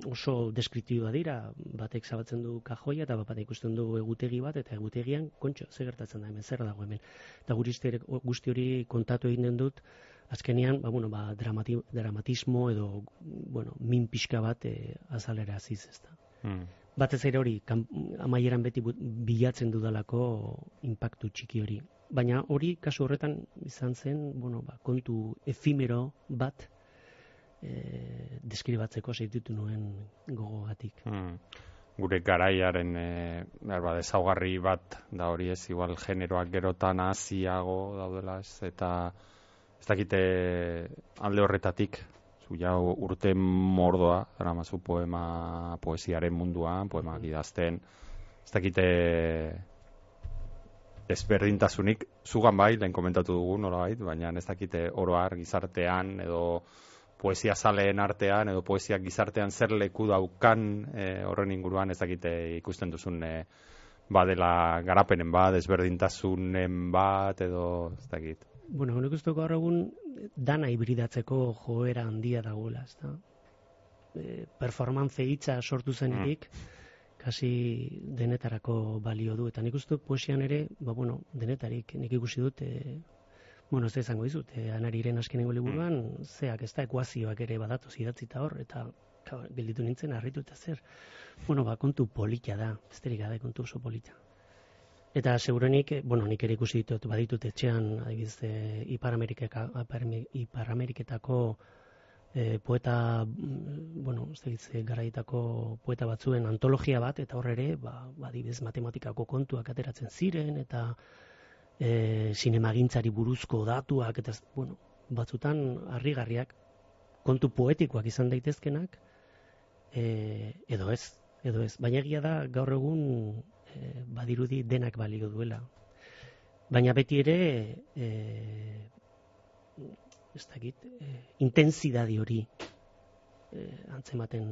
oso deskriptiboa dira, batek zabatzen du kajoia eta bat ikusten du egutegi bat eta egutegian kontxo zer gertatzen da hemen zer dago hemen. Eta guzti hori kontatu egin den dut azkenean, ba, bueno, ba, dramati, dramatismo edo bueno, min pixka bat e, azalera aziz ezta. Hmm. Batez ere hori, amaieran beti bilatzen dudalako impactu txiki hori. Baina hori, kasu horretan, izan zen, bueno, ba, kontu efimero bat, e, deskribatzeko zeitutu nuen gogogatik. Hmm. Gure garaiaren e, berba, desaugarri bat da hori ez, igual generoak gerotan hasiago daudela ez, eta ez dakite alde horretatik, ja urte mordoa, eramazu poema, poesiaren munduan, poema hmm. idazten, ez dakite ezberdintasunik, zugan bai, lehen komentatu dugu, nola baina ez dakite oroar gizartean edo poesia zaleen artean edo poesia gizartean zer leku daukan e, horren inguruan ez dakite ikusten duzun e, badela garapenen bat, ezberdintasunen bat edo ez dakit. Bueno, honek uste gaur egun dana hibridatzeko joera handia dagoela, ez da? E, performance hitza sortu zenetik, mm. Kasi denetarako balio du. Eta nik uste poesian ere, ba bueno, denetarik nik ikusi dut, e, bueno, ez da izango dizut, e, anariren askenengo liburuan, zeak ez da ekuazioak ere badatu idatzita hor, eta gelditu nintzen harritu eta zer. Bueno, ba, kontu polita da, besterik gabe kontu oso polita. Eta segurenik, eh, bueno, nik ere ikusi ditut, baditut etxean, adibidez, e, Ipar, Amerikeka, Ipar Ameriketako e, poeta, mm, bueno, ez garaitako poeta batzuen antologia bat, eta hor ere, ba, ba adibidez, matematikako kontuak ateratzen ziren, eta e, sinemagintzari buruzko datuak, eta, bueno, batzutan harrigarriak kontu poetikoak izan daitezkenak, e, edo ez, edo ez. Baina egia da gaur egun e, badirudi denak balio duela. Baina beti ere e, ez dakit, e, intensidadi hori e, antzematen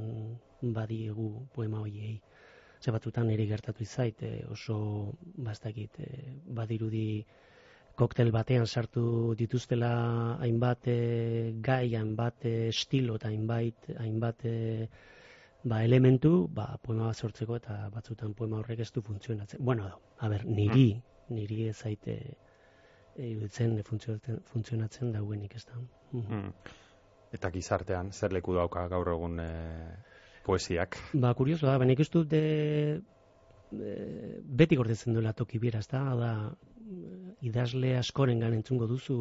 badiegu poema horiei. Ze batutan ere gertatu izait, e, oso bastakit, e, badirudi koktel batean sartu dituztela hainbat e, gai, hainbat e, estilo eta hainbat, hainbat e, ba, elementu, ba, poema bat sortzeko eta batzutan poema horrek ez du funtzionatzen. Bueno, a ber, niri, mm. niri ez zaite e, iruditzen funtzionatzen, funtzionatzen dauenik ez da. Mm. Eta gizartean, zer leku dauka gaur egun e, poesiak? Ba, kurioso da, benik ez dut de, e, beti gordetzen duela toki bira, ez da, da, idazle askoren entzungo duzu,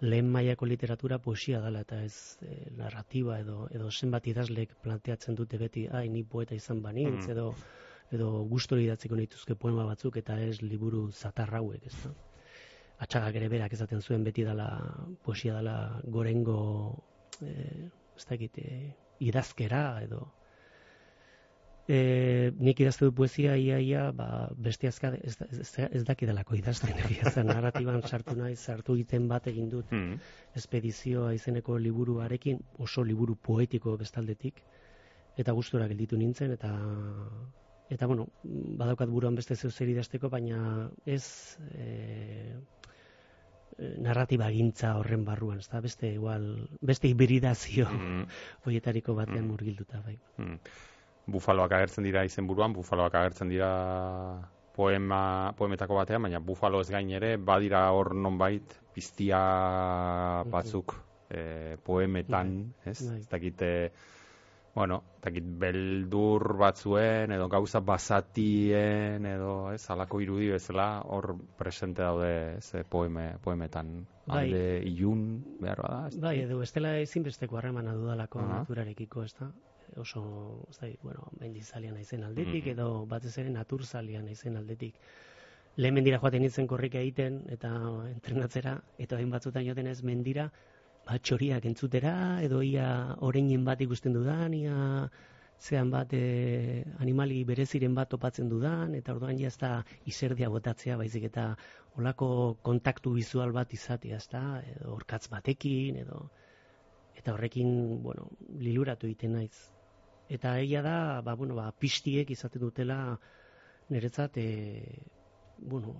lehen mailako literatura poesia dela eta ez e, narratiba edo edo zenbat idazlek planteatzen dute beti ai ni poeta izan banintz mm. edo edo gusto idatziko nituzke poema batzuk eta ez liburu zatarrauek, ez da. Atxagak ere berak esaten zuen beti dela poesia dela gorengo eh ez dakit, e, idazkera edo E, nik idazte du poesia ia ia, ba, beste azka, ez, ez, ez daki delako idazten, ez narratiban sartu nahi, sartu egiten bat egin dut, mm. espedizioa izeneko liburuarekin, oso liburu poetiko bestaldetik, eta gustura gelditu nintzen, eta eta bueno, badaukat buruan beste zeu zer idazteko, baina ez e, narratiba gintza horren barruan, ez da, beste igual, beste hibridazio mm. hoietariko batean mm. murgilduta, bai. Mm bufaloak agertzen dira izenburuan, bufaloak agertzen dira poema, poemetako batean, baina bufalo ez gain ere, badira hor nonbait piztia batzuk e, poemetan, bai, ez? Bai. Ez dakite, bueno, dakit beldur batzuen, edo gauza basatien, edo, ez, alako irudi bezala, hor presente daude, ez, e, poeme, poemetan. Bai. Alde ilun, behar bada. Bai, edo, estela ezinbesteko harremana dudalako uh -huh. naturarekiko, ez da? oso, ez da, bueno, mendizalia naizen aldetik, mm -hmm. edo batez ere naturzalia naizen aldetik. Lehen mendira joaten nintzen korrika egiten, eta entrenatzera, eta hain batzutan joten ez mendira, bat txoriak entzutera, edo ia oreinen bat ikusten dudan, ia zean bat e, animali bereziren bat topatzen dudan, eta orduan ja ez da izerdia botatzea, baizik eta olako kontaktu bizual bat izatea, ez da, edo orkatz batekin, edo eta horrekin, bueno, liluratu egiten naiz eta egia da, ba, bueno, ba, pistiek izaten dutela niretzat, e, bueno,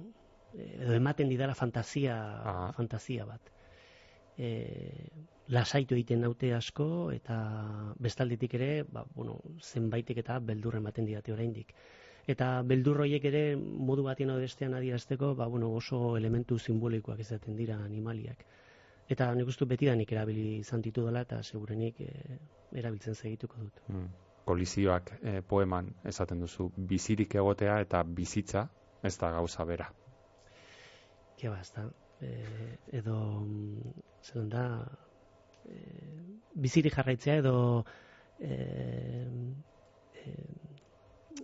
edo ematen didala fantasia, Aha. fantasia bat. E, lasaitu egiten naute asko, eta bestalditik ere, ba, bueno, zenbaitek eta beldur ematen didate oraindik. Eta beldur horiek ere modu batien hau bestean adierazteko, ba, bueno, oso elementu simbolikoak izaten dira animaliak. Eta nik uste beti da nik erabili izan ditu dela, eta segurenik e, erabiltzen segituko dut. Hmm. Kolizioak e, poeman esaten duzu, bizirik egotea eta bizitza ez da gauza bera. Ke basta, e, edo, zelan da, e, bizirik jarraitzea edo, e, e,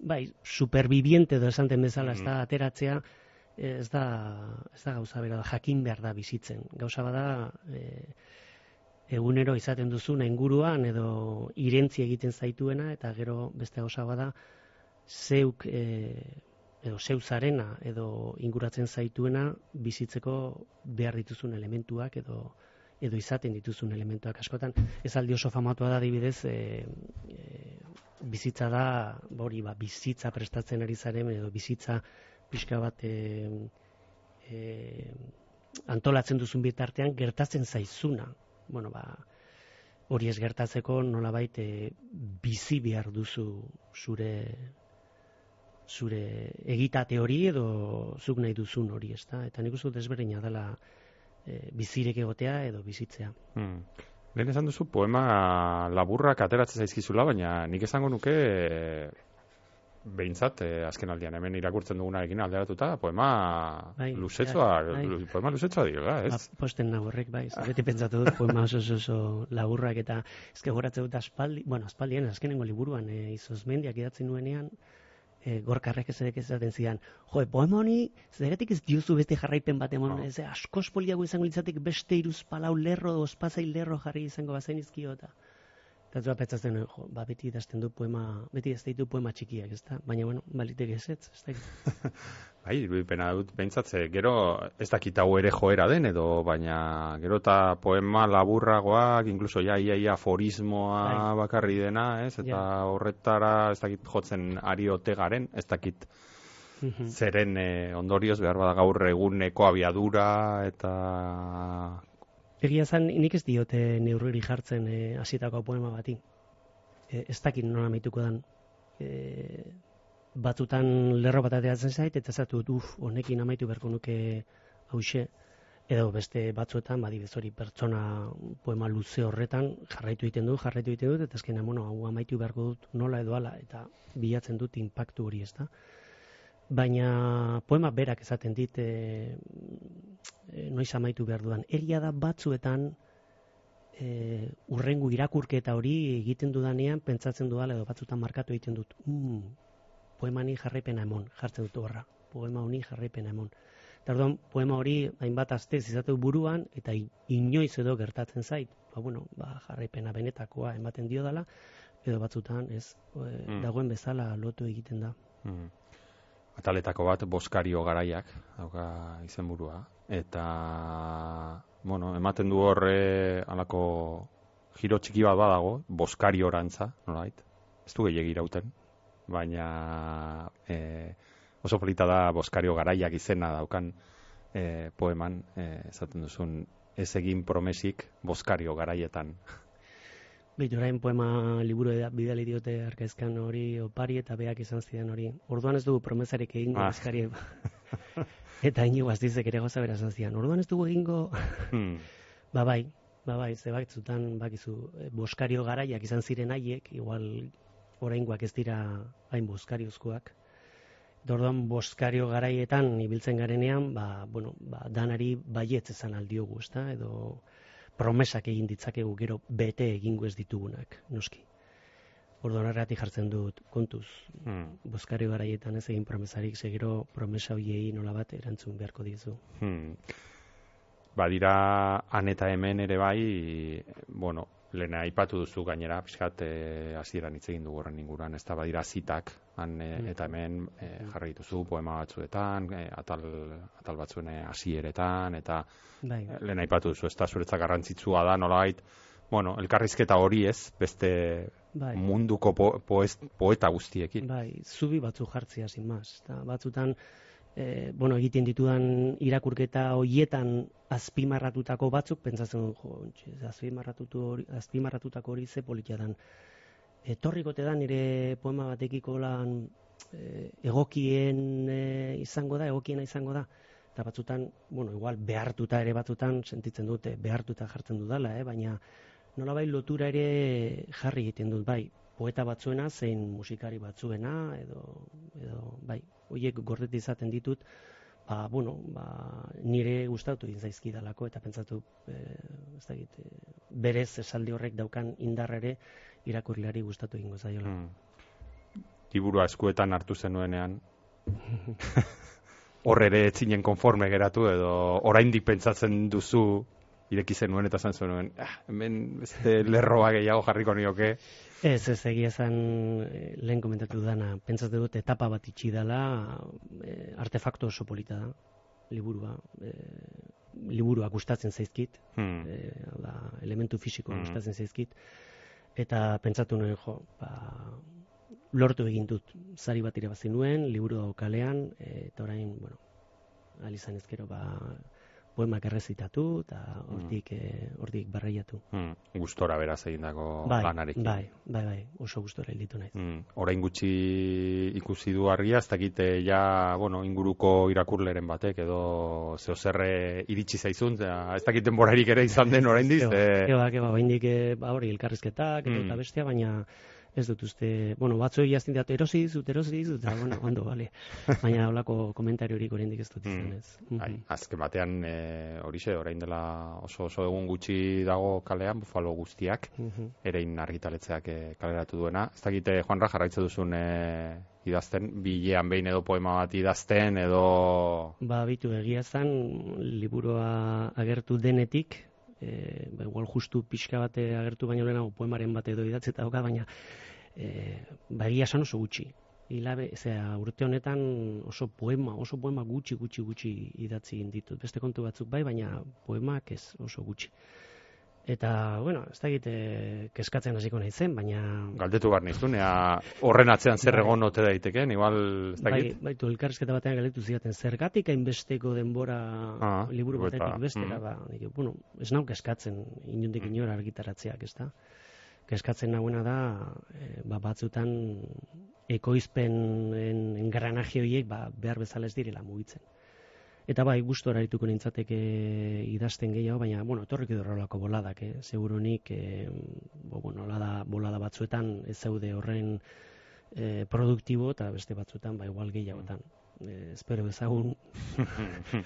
bai, superviviente edo esan den bezala, ez da, mm. ateratzea, ez da, ez da gauza bera, jakin behar da bizitzen. Gauza bada, e, egunero izaten duzuna inguruan edo irentzi egiten zaituena eta gero beste gauza bada zeuk e, edo zeu zarena edo inguratzen zaituena bizitzeko behar dituzun elementuak edo edo izaten dituzun elementuak askotan. Ez aldi oso famatua da adibidez e, e, bizitza da hori ba bizitza prestatzen ari zaren edo bizitza pixka bat e, e, antolatzen duzun bitartean gertatzen zaizuna. Bueno, ba, hori ez gertatzeko nolabait e, bizi behar duzu zure zure egitate hori edo zuk nahi duzun hori, ezta? Eta nik uste dut ezberdina dela e, bizirek egotea edo bizitzea. Hmm. Lehen esan duzu poema laburrak ateratzen zaizkizula, baina nik esango nuke e, behintzat, e, azken aldian hemen irakurtzen dugunarekin alderatuta, poema Bai, luzetzoa, bai. lu- poema luzetzoa dira, ez? Ba, posten nagorrek, bai, beti pentsatu dut poema oso oso, laburrak eta ezke goratzen dut aspaldi, bueno, aspaldien azkenengo liburuan e, izozmendiak idatzi nuenean, e, gorkarrek ez esaten zidan, jo, poema honi, zergatik ez diozu beste jarraipen bat emon, Oh. ez askoz poliago izango litzatek beste iruz palau lerro, ospazai lerro jarri izango bazen izkio zua pentsatzen nuen, jo, ba, beti idazten du poema, beti ez ditu poema txikiak, ez da? Baina, bueno, baliteke ez ez, ez dakit. Bai, irudipena dut behintzat, ze gero ez dakit hau ere joera den edo, baina gero eta poema laburragoak, inkluso ja, ia, ia aforismoa Bai. bakarri dena, ez? Eta Ja. horretara ez dakit jotzen ari otegaren, ez dakit Mhm. zeren eh, ondorioz behar bada gaur eguneko abiadura eta Egia zan, nik ez diote neurriri jartzen e, hasitako poema bati. E, ez dakit nola amaituko dan. E, batzutan lerro bat ateratzen zait, eta zatu uf, honekin amaitu beharko nuke hause. Edo beste batzuetan, badibez hori pertsona poema luze horretan, jarraitu egiten dut, jarraitu egiten dut, eta azkenean, bueno, hau amaitu beharko dut nola edo ala, eta bilatzen dut impactu hori, ez da? Baina poema berak esaten dit, e, noiz amaitu behar dudan. Egia da batzuetan e, urrengu irakurketa hori egiten dudanean pentsatzen dudala edo batzutan markatu egiten dut. Mm, poema ni jarraipena emon, jartzen dut horra. Poema honi jarraipena emon. Eta orduan, poema hori hainbat astez izateu buruan eta inoiz edo gertatzen zait. Ba, bueno, ba, jarraipena benetakoa ematen dio dala, edo batzutan ez Mm. dagoen bezala lotu egiten da. mm, ataletako bat boskario garaiak dauka izenburua eta bueno, ematen du horre halako giro txiki bat badago, boskario orantza. Ez du gehiagi irauten, baina e, oso polita da boskario garaiak izena daukan e, poeman, e, esaten duzun, ez egin promesik boskario garaietan. Beitu orain poema liburu bidali diote arkaizkan hori opari eta beak izan zidan hori. Orduan ez dugu promesarik egingo Ah. eskari. eta inigo aztizek ere goza bera esan zidan. Orduan ez dugu egingo, Hmm. ba bai, ba bai, ze batzutan bakizu, eh, boskario garaiak izan ziren haiek, igual oraingoak ez dira hain boskariozkoak. Eta Orduan boskario garaietan ibiltzen garenean, ba, bueno, ba, danari baietz esan aldiogu, ezta? Edo promesak egin ditzakegu gero bete egingo ez ditugunak, noski. Orduan horregatik jartzen dut kontuz, Hmm. boskario garaietan ez egin promesarik, ze gero promesa hoiei nola bat erantzun beharko dizu. Hmm. Badira han eta hemen ere bai, bueno, lehen aipatu duzu gainera, pixkat eh, hasieran hitz egin dugu horren inguruan, ez da badira zitak, han Mm. eta hemen eh, jarri dituzu poema batzuetan, eh, atal, atal batzuen hasieretan, eta Bai, eh, lehen aipatu duzu, ez da zuretzat garrantzitsua da, nolabait, bueno, elkarrizketa hori ez, beste bai. munduko po, poez, poeta guztiekin. Bai, zubi batzu jartzea sin más. Eta batzutan, e, bueno, egiten ditudan irakurketa hoietan azpimarratutako batzuk, pentsatzen dut, jo, azpimarratutu hori, azpimarratutako hori ze politia dan. Etorrikote da nire poema batekiko lan e, egokien e, izango da, egokiena izango da. Eta batzutan, bueno, igual behartuta ere batzutan sentitzen dute, behartuta jartzen dudala, eh? baina nolabait lotura ere jarri egiten dut, bai, poeta batzuena zein musikari batzuena edo edo bai, hoiek gordeti izaten ditut, ba bueno, ba nire gustatu egin zaizkidalako eta pentsatu eh, ez dakit, eh, berez esaldi horrek daukan indar ere irakurleari gustatu egingo zaiola. Hmm. Liburua eskuetan hartu zenuenean, hor ere etzinen konforme geratu edo oraindik pentsatzen duzu ireki zenuen eta zan zenuen, ah, hemen beste lerroa gehiago jarriko nioke. Ez, ez egia esan eh, lehen komentatu dana, pentsatu dut etapa bat itxi dela, eh, artefakto oso polita da, liburua. Eh, liburuak gustatzen zaizkit, Hmm. e, da, elementu fisiko Mm. gustatzen zaizkit eta pentsatu nuen jo, ba, lortu egin dut sari bat irabazi nuen liburu dago kalean e, eta orain, bueno, ahal izan ezkero ba, poemak errezitatu eta hortik eh, hortik barreiatu. Hmm, gustora beraz egindako Bai, lanarekin. bai, bai, bai, oso gustora hilditu naiz. Mm, orain gutxi ikusi du argia, ez dakite ja, bueno, inguruko irakurleren batek edo zeo zerre iritsi zaizun, ez dakit denborarik ere izan den. Keba, eh, keba, keba, oraindik, eh, ba hori elkarrizketak eta, Mm. eta bestea, baina ez dut uste, bueno, batzuei jazten dut erosi dizut, erosi dizut, eta, bueno, ondo, bale. Baina holako komentariorik oraindik ez dut izan Mm. ez. Bai, Mhm. azken batean e, horixe, orain dela oso oso egun gutxi dago kalean, bufalo guztiak, Mhm. erein argitaletzeak e, kaleratu duena. Ez dakite, Juanra, jarraitze duzun e, idazten, bilean behin edo poema bat idazten, edo... Ba, bitu egia zen, liburua agertu denetik, e, ba, igual justu pixka bate agertu baino lehenago poemaren bat edo idatzi eta dauka, baina e, ba, egia esan oso gutxi. Hilabe, zera, urte honetan oso poema, oso poema gutxi, gutxi, gutxi idatzi ditut. Beste kontu batzuk bai, baina poemak ez oso gutxi. Eta, bueno, ez dakit eh, keskatzen hasiko naizen, baina... Galdetu behar nizun, horren atzean zer Bai. egon ote daiteken, igual, ez Bai, dakit? baitu, elkarrizketa batean galetu zidaten, zergatik hainbesteko denbora Ah, liburu batetik bestera, mm. ba, nik, bueno, ez nau keskatzen, inundik inora argitaratzeak, ez da? Keskatzen nagoena da, e, ba, batzutan ekoizpen engranajio horiek ba, behar bezala ez direla mugitzen. Eta bai, gustora arituko nintzateke idazten gehiago, baina, bueno, etorrik edo horrelako boladak, eh? segurunik, eh, bo, bueno, bolada, bolada batzuetan ez zaude horren eh, produktibo eta beste batzuetan, ba, igual gehiagotan. Eh, espero ezagun,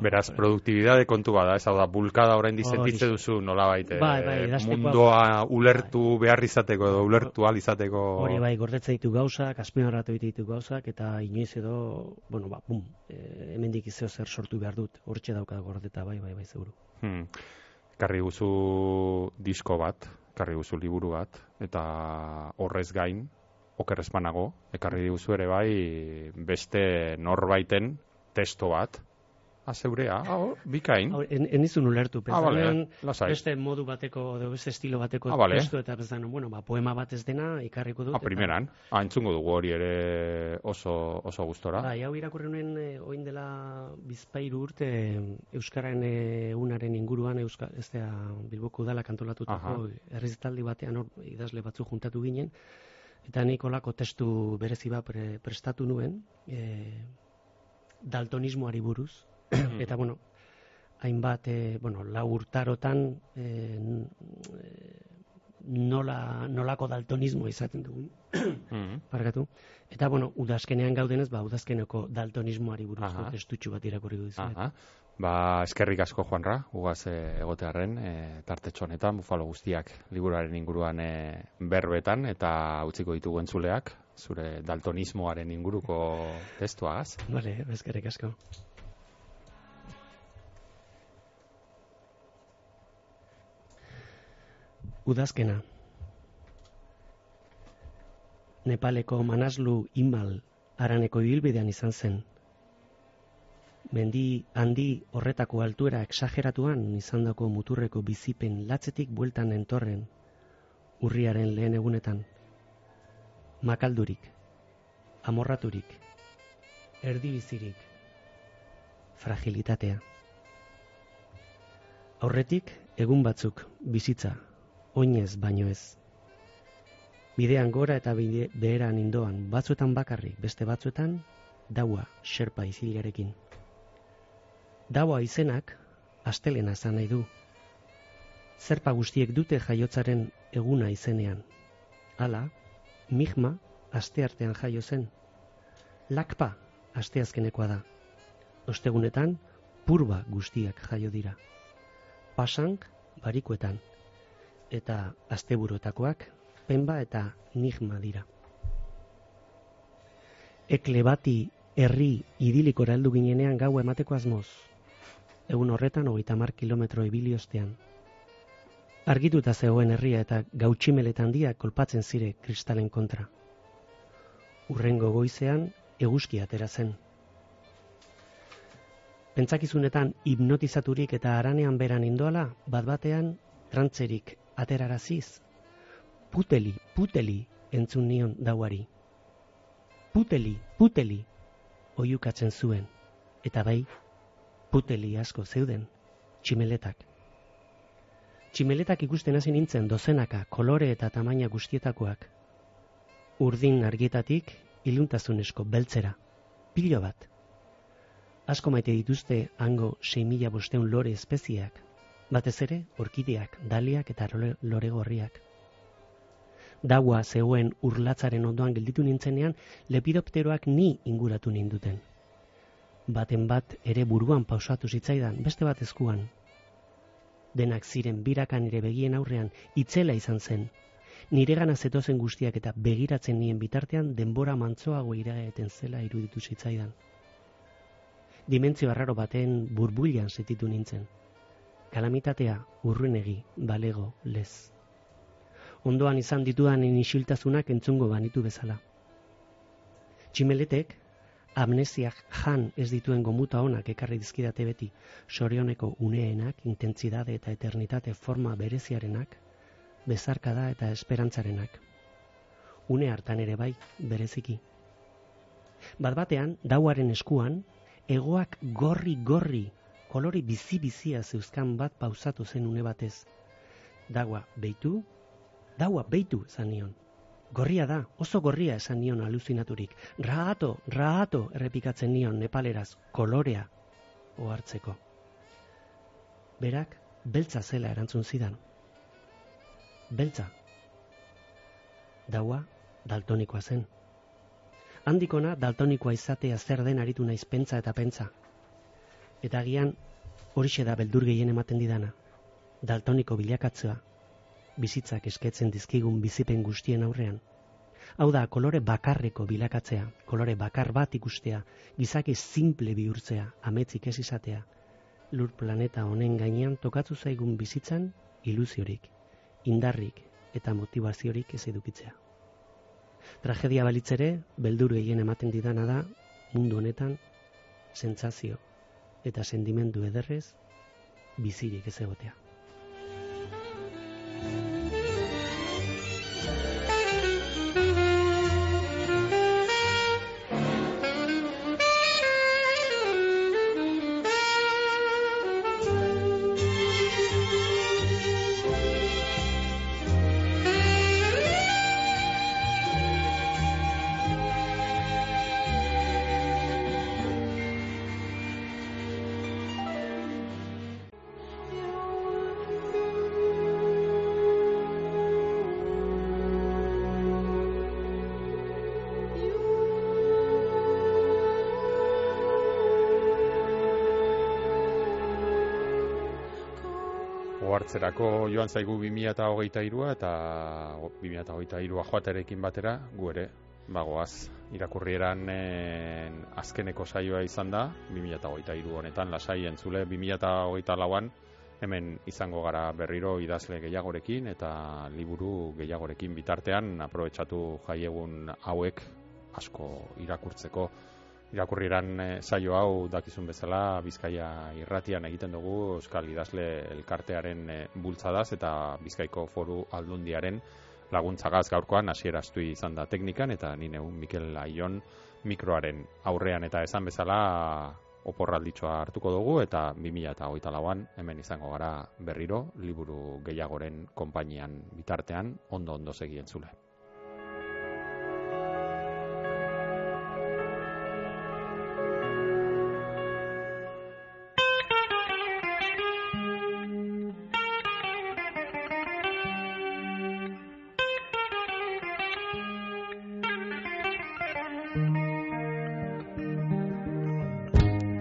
Beraz, produktibidade kontu bada, ez hau da, bulkada orain Hori. dizentitze duzu nolabait, eh, Bai, bai, mundoa ulertu behar izateko edo ulertu al izateko... hori bai, gordetzen ditu gauzak, azpimarratu ditu gauzak, eta inoiz edo, bueno, ba, bum, eh, hemendik izeo zer sortu behar dut, hortxe dauka gordeta, bai, bai, bai, seguru. Hmm. Karri guzu disko bat, karri guzu liburu bat, eta horrez gain, oker espanago, ekarri diguzu ere bai beste norbaiten testo bat, azeurea, hau, bikain. Hau, en, enizun ulertu, Ah, lasai. beste modu bateko, edo beste estilo bateko Ah, bale. testu, eta bezan, bueno, ba, poema bat ez dena, ikarriko dut. Ah, primeran. Ah, entzungo dugu hori ere oso, oso gustora. Bai, hau irakurri nuen e, oin dela bizpairu urte e, Euskararen e, unaren inguruan Euska, ez da Bilboko udala kantolatutako herrizitaldi batean hor idazle batzu juntatu ginen eta nik olako testu berezi bat pre, prestatu nuen e, daltonismoari buruz. Eta bueno hainbat e, bueno, lau urtarotan e, e, nola, nolako daltonismo izaten dugun Mm. Barkatu. Eta, bueno, udazkenean gaudenez, ba, udazkeneko daltonismoari buruzko testutxu bat irakurri. Aha. Ba, eskerrik asko Juanra, ugaz e, egotearen, e, tartetxo honetan, bufalo guztiak liburuaren inguruan e, berbetan, eta utziko ditugu entzuleak, zure daltonismoaren inguruko testuagaz. Vale, eskerrik asko. Udazkena. Nepaleko manaslu imal araneko ibilbidean izan zen. Mendi handi horretako altuera exageratuan izandako muturreko bizipen latzetik bueltan entorren, urriaren lehen egunetan. Makaldurik, amorraturik, erdibizirik, fragilitatea. Aurretik, egun batzuk, bizitza, oinez baino ez. Bidean gora eta bide, beheran indoan, batzuetan bakarrik, beste batzuetan, daua, xerpa izilarekin. Daua izenak, astelena zan nahi du. Zerpa guztiek dute jaiotzaren eguna izenean. Hala, migma, asteartean jaio zen. Lakpa, asteazkenekoa da. Ostegunetan, purba guztiak jaio dira. Pasank, barikuetan. Eta asteburotakoak, penba eta nigma dira. Ekle bati herri idilikora heldu ginenean gau emateko asmoz. Egun horretan hogeita mar kilometro ibili ostean. Argituta zegoen herria eta gautximeletan handiak kolpatzen zire kristalen kontra. Urrengo goizean eguzki atera zen. Pentsakizunetan hipnotizaturik eta aranean beran indoala, bat batean trantzerik ateraraziz. Puteli, puteli, entzun nion dauari. Puteli, puteli, oiukatzen zuen, eta bai, puteli asko zeuden, tximeletak. Tximeletak ikusten hasi nintzen dozenaka, kolore eta tamaina guztietakoak. Urdin argietatik, iluntazunesko beltzera, pilo bat. Asko maite dituzte hango 6.000 bosteun lore espeziak, batez ere orkideak, daliak eta lore, gorriak. Daua zegoen urlatzaren ondoan gelditu nintzenean, lepidopteroak ni inguratu ninduten. Baten bat ere buruan pausatu zitzaidan, beste bat eskuan. Denak ziren birakan ere begien aurrean, itzela izan zen. Nire gana zetozen guztiak eta begiratzen nien bitartean denbora mantzoago iraeten zela iruditu zitzaidan. Dimentzio arraro baten burbulian zetitu nintzen. Kalamitatea urruinegi, balego, lez. Ondoan izan ditudan inisiltazunak entzungo banitu bezala. Tximeletek, amnesiak jan ez dituen gomuta honak ekarri dizkidate beti, sorioneko uneenak, intentzidade eta eternitate forma bereziarenak, bezarkada eta esperantzarenak. Une hartan ere bai, bereziki. Bat batean, dauaren eskuan, egoak gorri-gorri, kolori bizi-bizia zeuzkan bat pausatu zen une batez. Daua, beitu, daua, beitu, zan nion. Gorria da, oso gorria esan nion aluzinaturik. Raato, raato, errepikatzen nion nepaleraz, kolorea, ohartzeko. Berak, beltza zela erantzun zidan. Beltza. Daua, daltonikoa zen. Handikona, daltonikoa izatea zer den aritu naiz pentsa eta pentsa. Eta agian, horixe da beldur gehien ematen didana. Daltoniko bilakatzea, bizitzak esketzen dizkigun bizipen guztien aurrean. Hau da, kolore bakarreko bilakatzea, kolore bakar bat ikustea, gizaki simple bihurtzea, ametzik ez izatea. Lur planeta honen gainean tokatzu zaigun bizitzan iluziorik, indarrik eta motivaziorik ez edukitzea. Tragedia balitzere, beldur gehien ematen didana da, mundu honetan, sentsazio eta sentimendu ederrez, bizirik ez egotea. Oartzerako joan zaigu 2023a eta 2023a joaterekin batera, gu ere, bagoaz, irakurrieran en, azkeneko saioa izan da, 2023 honetan lasai entzule, 2024an hemen izango gara berriro idazle gehiagorekin eta liburu gehiagorekin bitartean aprobetsatu jaiegun hauek asko irakurtzeko irakurriran e, saio hau dakizun bezala Bizkaia irratian egiten dugu Euskal Idazle elkartearen e, bultzadaz eta Bizkaiko Foru Aldundiaren laguntzagaz. Gaurkoan hasieraztu izan da teknikan eta ni neun Mikel Aion mikroaren aurrean. Eta esan bezala oporralditzoa hartuko dugu eta 2024an hemen izango gara berriro liburu gehiagoren konpainian bitartean. Ondo ondo segien zule.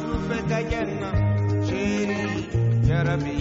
شوفك جنة شيري يا ربي